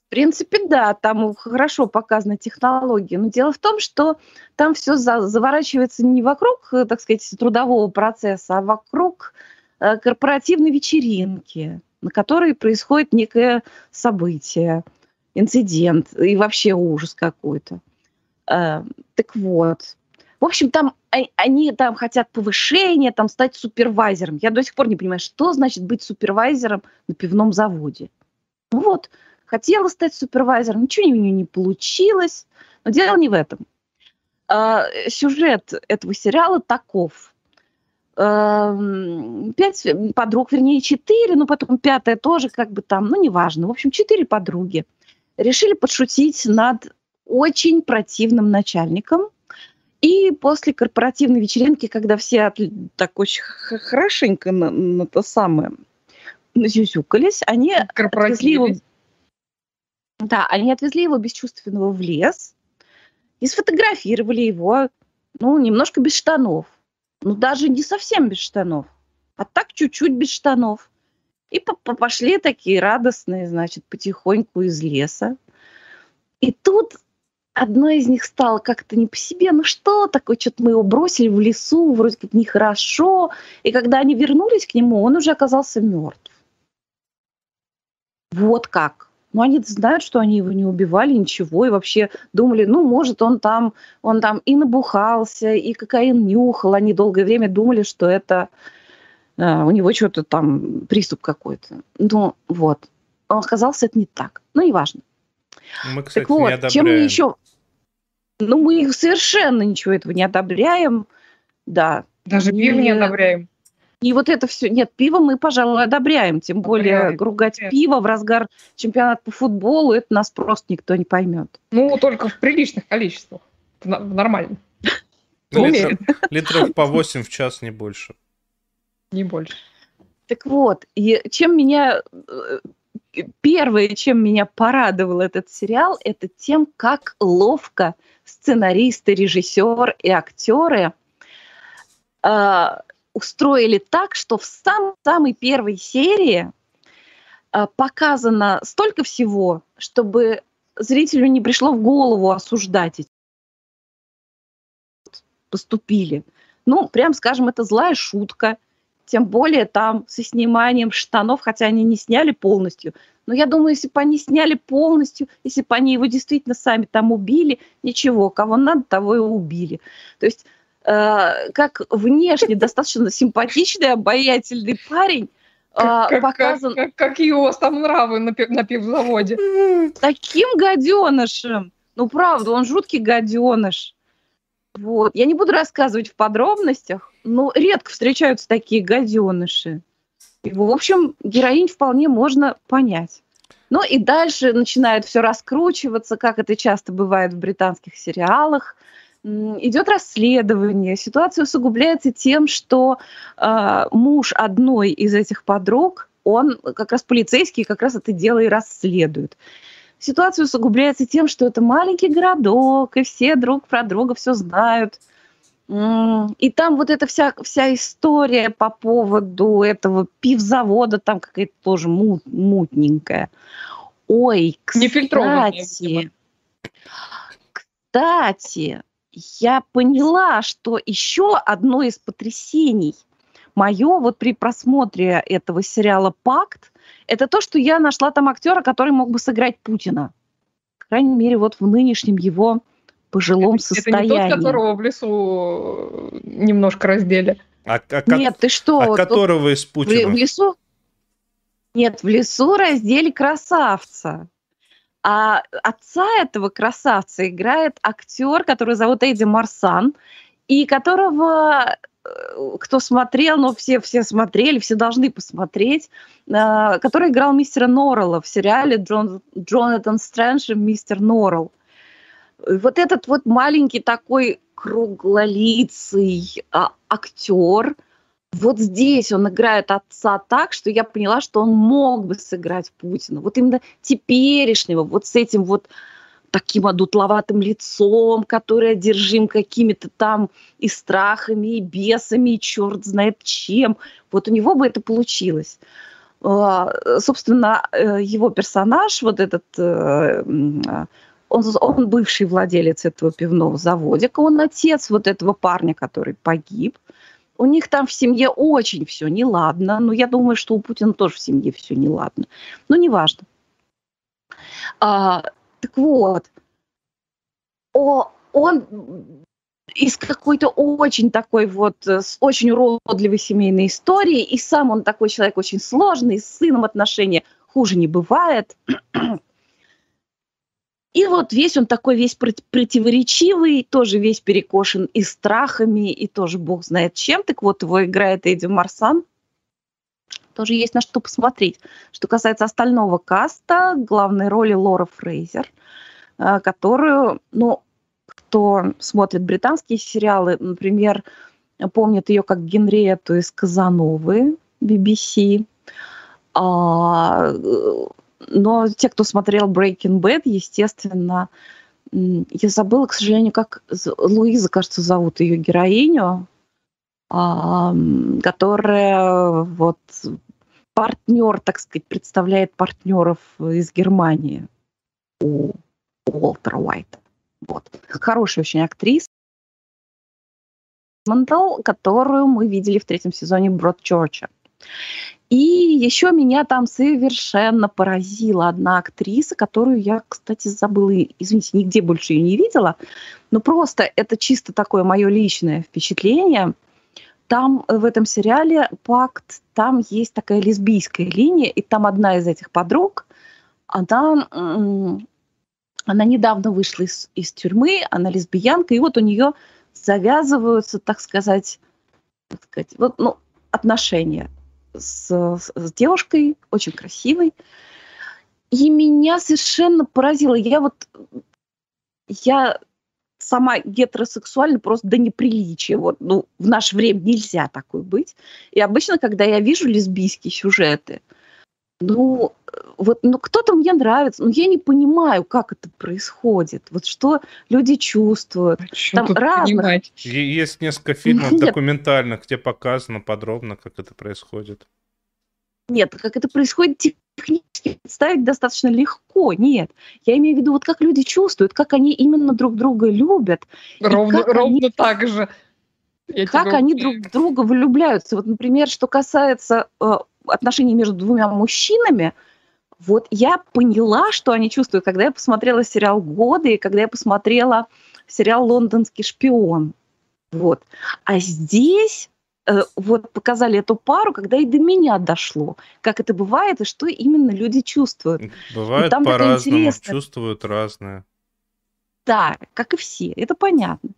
В принципе, да, там хорошо показаны технологии. Но дело в том, что там все заворачивается не вокруг, э, так сказать, трудового процесса, а вокруг э, корпоративной вечеринки, на которой происходит некое событие, инцидент и вообще ужас какой-то. Э, Так вот. В общем, там о- они там хотят повышения, там стать супервайзером. Я до сих пор не понимаю, что значит быть супервайзером на пивном заводе. Ну вот, хотела стать супервайзером, ничего у нее не получилось. Но дело не в этом. А, Сюжет этого сериала таков. Эм, Пять подруг, вернее, четыре, но потом пятая тоже как бы там, ну, неважно. В общем, четыре подруги решили подшутить над очень противным начальником. И после корпоративной вечеринки, когда все так очень хорошенько на, на то самое назюзюкались, они отвезли его. Да, они отвезли его бесчувственного в лес и сфотографировали его, ну, немножко без штанов. Ну, даже не совсем без штанов, а так чуть-чуть без штанов. И по- по- пошли такие радостные, значит, потихоньку из леса. И тут одной из них стало как-то не по себе, ну что такое, что-то мы его бросили в лесу, вроде как нехорошо. И когда они вернулись к нему, он уже оказался мертв. Вот как. Ну, они знают, что они его не убивали, ничего, и вообще думали, ну, может, он там, он там и набухался, и кокаин нюхал. Они долгое время думали, что это э, у него что-то там, приступ какой-то. Ну, вот. Он оказался это не так. Ну, неважно. Мы, кстати, так вот, не чем мы одобряем. еще... Ну, мы совершенно ничего этого не одобряем. Да. Даже пиво не Не- одобряем. И вот это все... Нет, пиво мы, пожалуй, одобряем. Тем более Одобряем. ругать пиво в разгар чемпионата по футболу, это нас просто никто не поймет. Ну, только в приличных количествах. В нормальном. Умеренно. литров, литров по 8 в час, не больше. Не больше. Так вот, и чем меня... э, Первое, чем меня порадовал этот сериал, это тем, как ловко сценаристы, режиссер и актеры э, устроили так, что в сам, самой первой серии э, показано столько всего, чтобы зрителю не пришло в голову осуждать эти поступили. Ну, прям скажем, это злая шутка, тем более там со сниманием штанов, хотя они не сняли полностью. Но я думаю, если бы они сняли полностью, если бы они его действительно сами там убили, ничего, кого надо, того и убили. То есть э, как внешне достаточно симпатичный, обаятельный парень Как, как- показан как- какие у вас там нравы на, пи- на пивзаводе? таким гаденышем. Ну, правда, он жуткий гаденыш. Вот. Я не буду рассказывать в подробностях, но редко встречаются такие гаденыши. И, в общем, героинь вполне можно понять. Ну и дальше начинает все раскручиваться, как это часто бывает в британских сериалах. Идет расследование. Ситуация усугубляется тем, что э, муж одной из этих подруг, он как раз полицейский, как раз это дело и расследует. Ситуация усугубляется тем, что это маленький городок, и все друг про друга все знают. И там вот эта вся, вся история по поводу этого пивзавода, там какая-то тоже мут- мутненькая. Ой, Нефильтрованная, кстати, видимо. кстати, я поняла, что еще одно из потрясений мое вот при просмотре этого сериала «Пакт» это то, что я нашла там актера, который мог бы сыграть Путина. По крайней мере, вот в нынешнем его пожилом Это состоянии. не тот, которого в лесу немножко раздели. А, а Нет, ты что? а вот которого из в, Путина? в лесу? Нет, в лесу раздели красавца. А отца этого красавца играет актер, который зовут Эдди Марсан, и которого э, кто смотрел, ну все, все смотрели, все должны посмотреть, э, который играл мистера Норрелла в сериале Джон, Джонатан Стрэндж и мистер Норрелл. Вот этот вот маленький такой круглолицый а, актер, вот здесь он играет отца так, что я поняла, что он мог бы сыграть Путина. Вот именно теперешнего, вот с этим вот таким одутловатым лицом, который одержим какими-то там и страхами, и бесами, и черт знает чем. Вот у него бы это получилось. А, Собственно, э, его персонаж, вот этот, э, он, он бывший владелец этого пивного заводика, он отец вот этого парня, который погиб. У них там в семье очень все неладно. Но я думаю, что у Путина тоже в семье все неладно. Но неважно. А, так вот, о, он из какой-то очень такой вот, э, с очень уродливой семейной историей, и сам он такой человек очень сложный, с сыном отношения хуже не бывает. И вот весь он такой весь прот- противоречивый, тоже весь перекошен и страхами, и тоже бог знает чем. Так вот, его играет Эдди Марсан. Тоже есть на что посмотреть. Что касается остального каста, главной роли Лора Фрейзер, э, которую, ну, кто смотрит британские сериалы, например, помнит ее как Генриетту из Казановы BBC. Но те, кто смотрел Breaking Bad, естественно, я забыла, к сожалению, как Луиза, кажется, зовут ее героиню, а, которая вот партнер, так сказать, представляет партнеров из Германии у Уолтера Уайта. Вот. Хорошая очень актриса. Мандал, которую мы видели в третьем сезоне Бродчорча. И еще меня там совершенно поразила одна актриса, которую я, кстати, забыла, извините, нигде больше ее не видела, но просто это чисто такое мое личное впечатление. Там в этом сериале «Пакт», там есть такая лесбийская линия, и там одна из этих подруг, она, она недавно вышла из, из тюрьмы, она лесбиянка, и вот у нее завязываются, так сказать, так сказать вот, ну, отношения с, с девушкой, очень красивой. И меня совершенно поразило. Я вот, я сама гетеросексуальна просто до неприличия. Вот, ну, в наше время нельзя такой быть. И обычно, когда я вижу лесбийские сюжеты, ну, вот, ну, кто-то мне нравится, но я не понимаю, как это происходит. Вот что люди чувствуют. А Там разных. понимать? Есть несколько фильмов Нет. документальных, где показано подробно, как это происходит. Нет, как это происходит технически представить достаточно легко. Нет, я имею в виду, вот как люди чувствуют, как они именно друг друга любят, Ровно, ровно они- так же. Я как тебя они друг в друга влюбляются. Вот, например, что касается э, отношений между двумя мужчинами, вот я поняла, что они чувствуют, когда я посмотрела сериал «Годы» и когда я посмотрела сериал «Лондонский шпион». Вот. А здесь э, вот показали эту пару, когда и до меня дошло, как это бывает и что именно люди чувствуют. Бывает по-разному, чувствуют разное. Да, как и все, это понятно.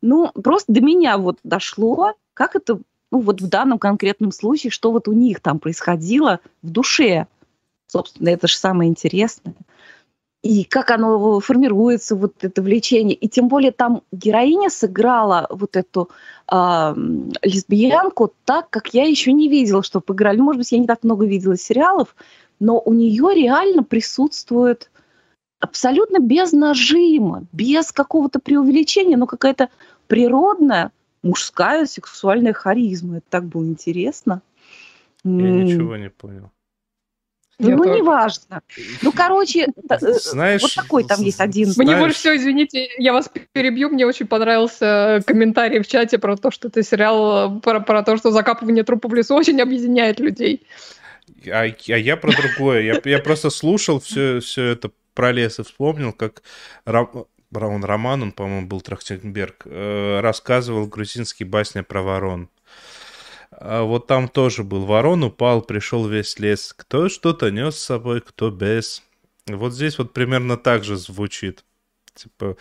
Ну, просто до меня вот дошло, как это, ну, вот в данном конкретном случае, что вот у них там происходило в душе. Собственно, это же самое интересное. И как оно формируется, вот это влечение. И тем более там героиня сыграла вот эту м, лесбиянку так, как я еще не видела, что поиграли. Ну, может быть, я не так много видела сериалов, но у нее реально присутствует абсолютно без нажима, без какого-то преувеличения, но какая-то природная мужская сексуальная харизма. Это так было интересно. Я ничего не понял. Я Ну, тоже. неважно. Ну, короче, э, Знаешь, вот такой там есть один. Мне Знаешь- больше всего, извините, я вас перебью, мне очень понравился комментарий в чате про то, что это сериал, э, про, про то, что закапывание трупа в лесу очень объединяет людей. А, а я про другое. Я, я просто слушал все, все это про лес и вспомнил, как Раун Роман, он, по-моему, был Трахтенберг, э, рассказывал грузинские басни про ворон. А вот там тоже был ворон, упал, пришел весь лес. Кто что-то нес с собой, кто без. Вот здесь вот примерно так же звучит. Типа,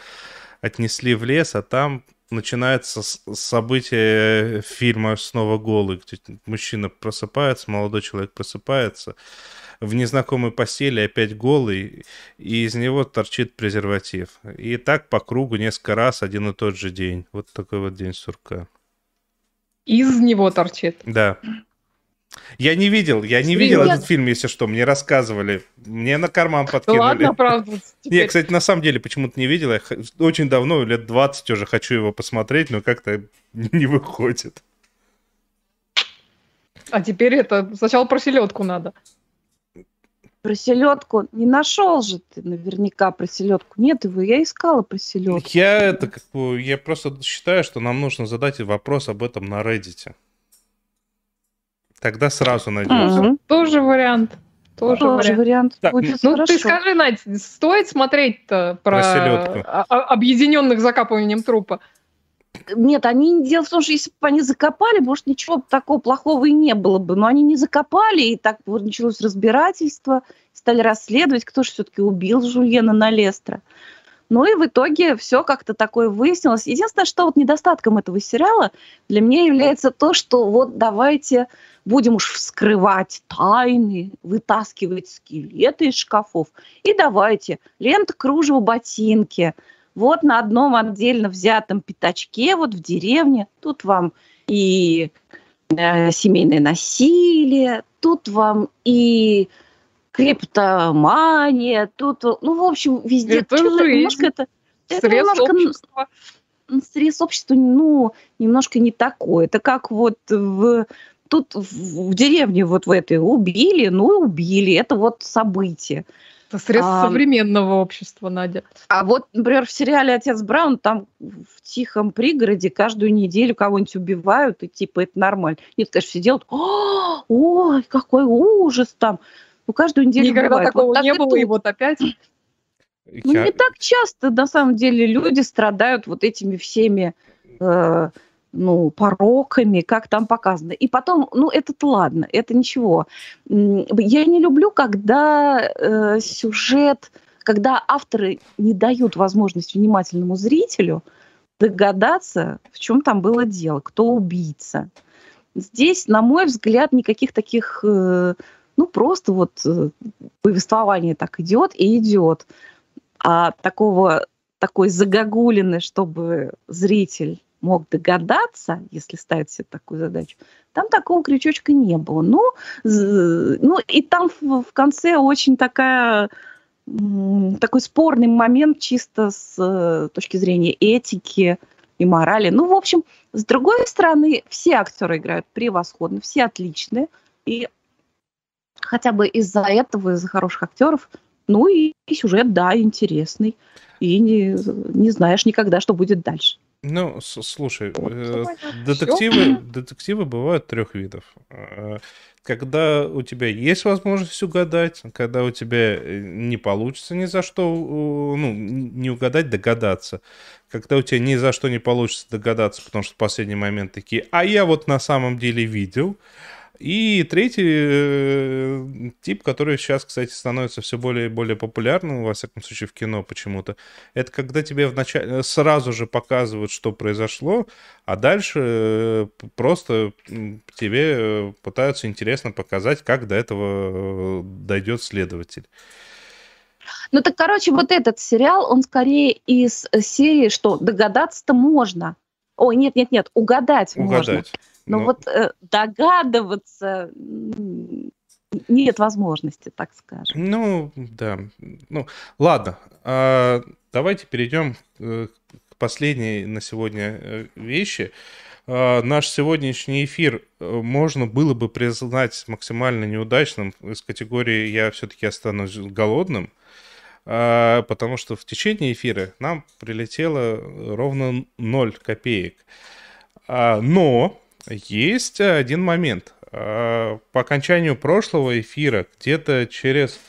отнесли в лес, а там начинается событие фильма «Снова голый», где мужчина просыпается, молодой человек просыпается в незнакомой постели, опять голый, и из него торчит презерватив. И так по кругу несколько раз один и тот же день. Вот такой вот день сурка. Из него торчит. Да. Я не видел, я не видел этот фильм, если что, мне рассказывали. Мне на карман подкинули. ладно, Не, теперь. кстати, на самом деле почему-то не видел. Я очень давно, лет 20 уже хочу его посмотреть, но как-то не выходит. А теперь это сначала про селедку надо. Про селедку не нашел же ты наверняка про селедку. Нет его, я искала про селедку. Я это как бы, я просто считаю, что нам нужно задать вопрос об этом на Reddit. Тогда сразу найдется. Мгм. Тоже вариант. Тоже, Тоже вариант. вариант будет Ну, хорошо. ты скажи, Надь, стоит смотреть-то про, Про селедку. о- о- объединенных закапыванием трупа? Нет, они дело в том, что если бы они закопали, может, ничего такого плохого и не было бы. Но они не закопали, и так вот началось разбирательство, стали расследовать, кто же все-таки убил Жульена Налестра. Ну и в итоге все как-то такое выяснилось. Единственное, что вот недостатком этого сериала для меня является то, что вот давайте будем уж вскрывать тайны, вытаскивать скелеты из шкафов. И давайте лента, кружево, ботинки. Вот на одном отдельно взятом пятачке, вот в деревне, тут вам и э, семейное насилие, тут вам и криптомания, тут, ну, в общем, везде Это что-то немножко это, это Срез немножко общества. срез общества, ну, немножко не такой. Это как вот в тут в, в деревне вот в этой убили, ну убили. Это вот событие. Это средство А, современного общества, Надя. А вот, например, в сериале «Отец Браун» там в тихом пригороде каждую неделю кого-нибудь убивают, и типа это нормально. Нет, конечно, все делают, «О, ой, какой ужас там. Ну, каждую неделю Никогда убивают. такого Вот так не и было, тут. и вот опять. Ну, Я- не так часто, на самом деле, люди страдают вот этими всеми, э, ну, пороками, как там показано. И потом, ну, это ладно, это ничего. Я не люблю, когда э, сюжет, когда авторы не дают возможность внимательному зрителю догадаться, в чем там было дело, кто убийца. Здесь, на мой взгляд, никаких таких, э, ну, просто вот э, повествование так идет и идет а такого такой загогулины, чтобы зритель мог догадаться, если ставить себе такую задачу, там такого крючочка не было. Ну, ну и там в, в конце очень такая такой спорный момент чисто с э, точки зрения этики и морали. Ну, в общем, с другой стороны, все актеры играют превосходно, все отличные. И хотя бы из-за этого, из-за хороших актеров, ну и, и сюжет, да, интересный. И не, не знаешь никогда, что будет дальше. Ну, слушай, э, понятно. детективы, детективы бывают трех видов. Э, Когда у тебя есть возможность угадать, когда у тебя э, не получится ни за что, э, ну, не угадать, догадаться. Когда у тебя ни за что не получится догадаться, потому что в последний момент такие, а я вот на самом деле видел. И третий э, тип, который сейчас, кстати, становится все более и более популярным, во всяком случае, в кино почему-то, это когда тебе вначале сразу же показывают, что произошло, а дальше э, просто тебе э, пытаются интересно показать, как до этого э, дойдет следователь. Ну так, короче, вот этот сериал, он скорее из э, серии, что догадаться-то можно. Ой, нет, нет, нет, угадать, можно. Угадать. Но Ну, вот э, догадываться нет возможности, так скажем. Ну, да. Ну, ладно. а, давайте перейдем э, к последней на сегодня э, вещи. А, наш сегодняшний эфир э, можно было бы признать максимально неудачным из категории «я все-таки останусь голодным», а, потому что в течение эфира нам прилетело ровно 0 копеек. А, Но есть один момент. А, По окончанию прошлого эфира, где-то через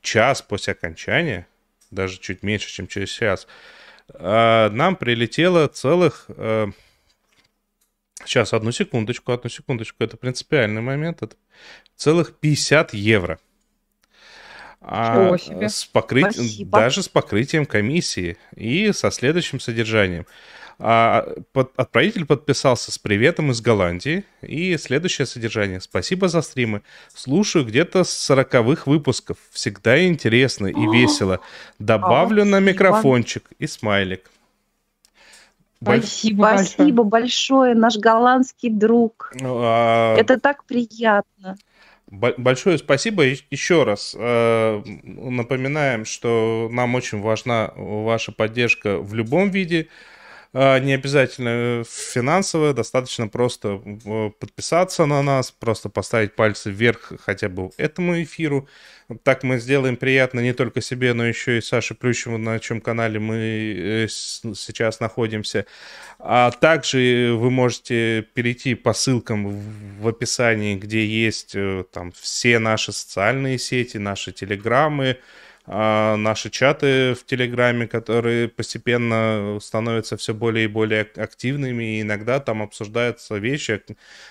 час после окончания, даже чуть меньше, чем через час, а, нам прилетело целых... э, Сейчас, одну секундочку, одну секундочку. Это принципиальный момент. Это целых 50 евро. А, себе. с Спасибо. Даже с покрытием комиссии и со следующим содержанием. А, под- отправитель подписался с приветом из Голландии. И следующее содержание. Спасибо за стримы. Слушаю где-то с сороковых выпусков. Всегда интересно и весело. Добавлю на микрофончик и смайлик. Боль- Спасибо большое. Спасибо большое, наш голландский друг. А, Это так приятно. Бо- Большое спасибо еще раз. э, Напоминаем, что нам очень важна ваша поддержка в любом виде. Э, Не обязательно финансовая, достаточно просто э, подписаться на нас, просто поставить пальцы вверх хотя бы этому эфиру. Так мы сделаем приятно не только себе, но еще и Саше Плющеву, на чем канале мы э, сейчас находимся. А также вы можете перейти по ссылкам в- описании, где есть э, там все наши социальные сети, наши телеграммы, а, наши чаты в Телеграме, которые постепенно становятся все более и более ак- активными, и иногда там обсуждаются вещи,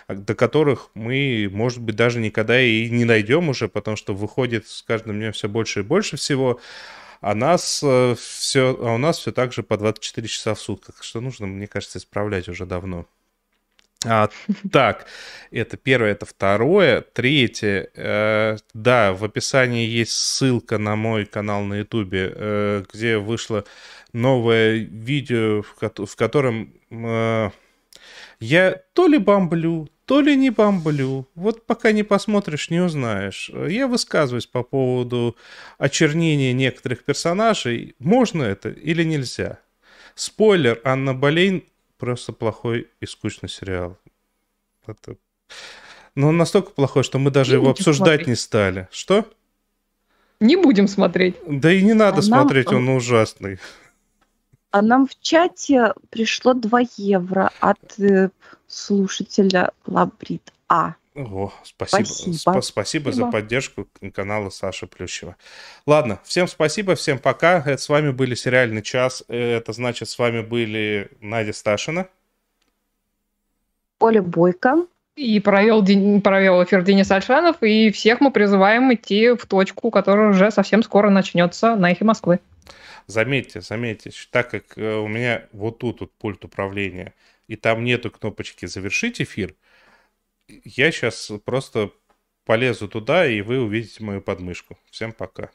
а- до которых мы, может быть, даже никогда и не найдем уже, потому что выходит с каждым днем все больше и больше всего. А нас все, а у нас все так же по 24 часа в сутках, что нужно, мне кажется, исправлять уже давно. А, так, это первое, это второе. Третье, э, да, в описании есть ссылка на мой канал на Ютубе, э, где вышло новое видео, в, в котором э, я то ли бомблю, то ли не бомблю. Вот пока не посмотришь, не узнаешь. Я высказываюсь по поводу очернения некоторых персонажей. Можно это или нельзя? Спойлер, Анна Болейн просто плохой и скучный сериал. Это... Но он настолько плохой, что мы даже его Идите обсуждать смотреть. не стали. Что? Не будем смотреть. Да и не надо А нам- смотреть, он ужасный. А нам в чате пришло 2 евро от э, слушателя Лабрит А. О, спасибо. Спасибо. Спа- спасибо за поддержку канала Саши Плющева. Ладно, всем спасибо, всем пока. Это с вами были сериальный час. Это значит, с вами были Надя Сташина. Оля Бойко. И провел, провел эфир Денис Альшанов, и всех мы призываем идти в точку, которая уже совсем скоро начнется на эхе Москвы. Заметьте, заметьте, так как э, у меня вот тут вот пульт управления, и там нету кнопочки «Завершить эфир», я сейчас просто полезу туда, и вы увидите мою подмышку. Всем пока.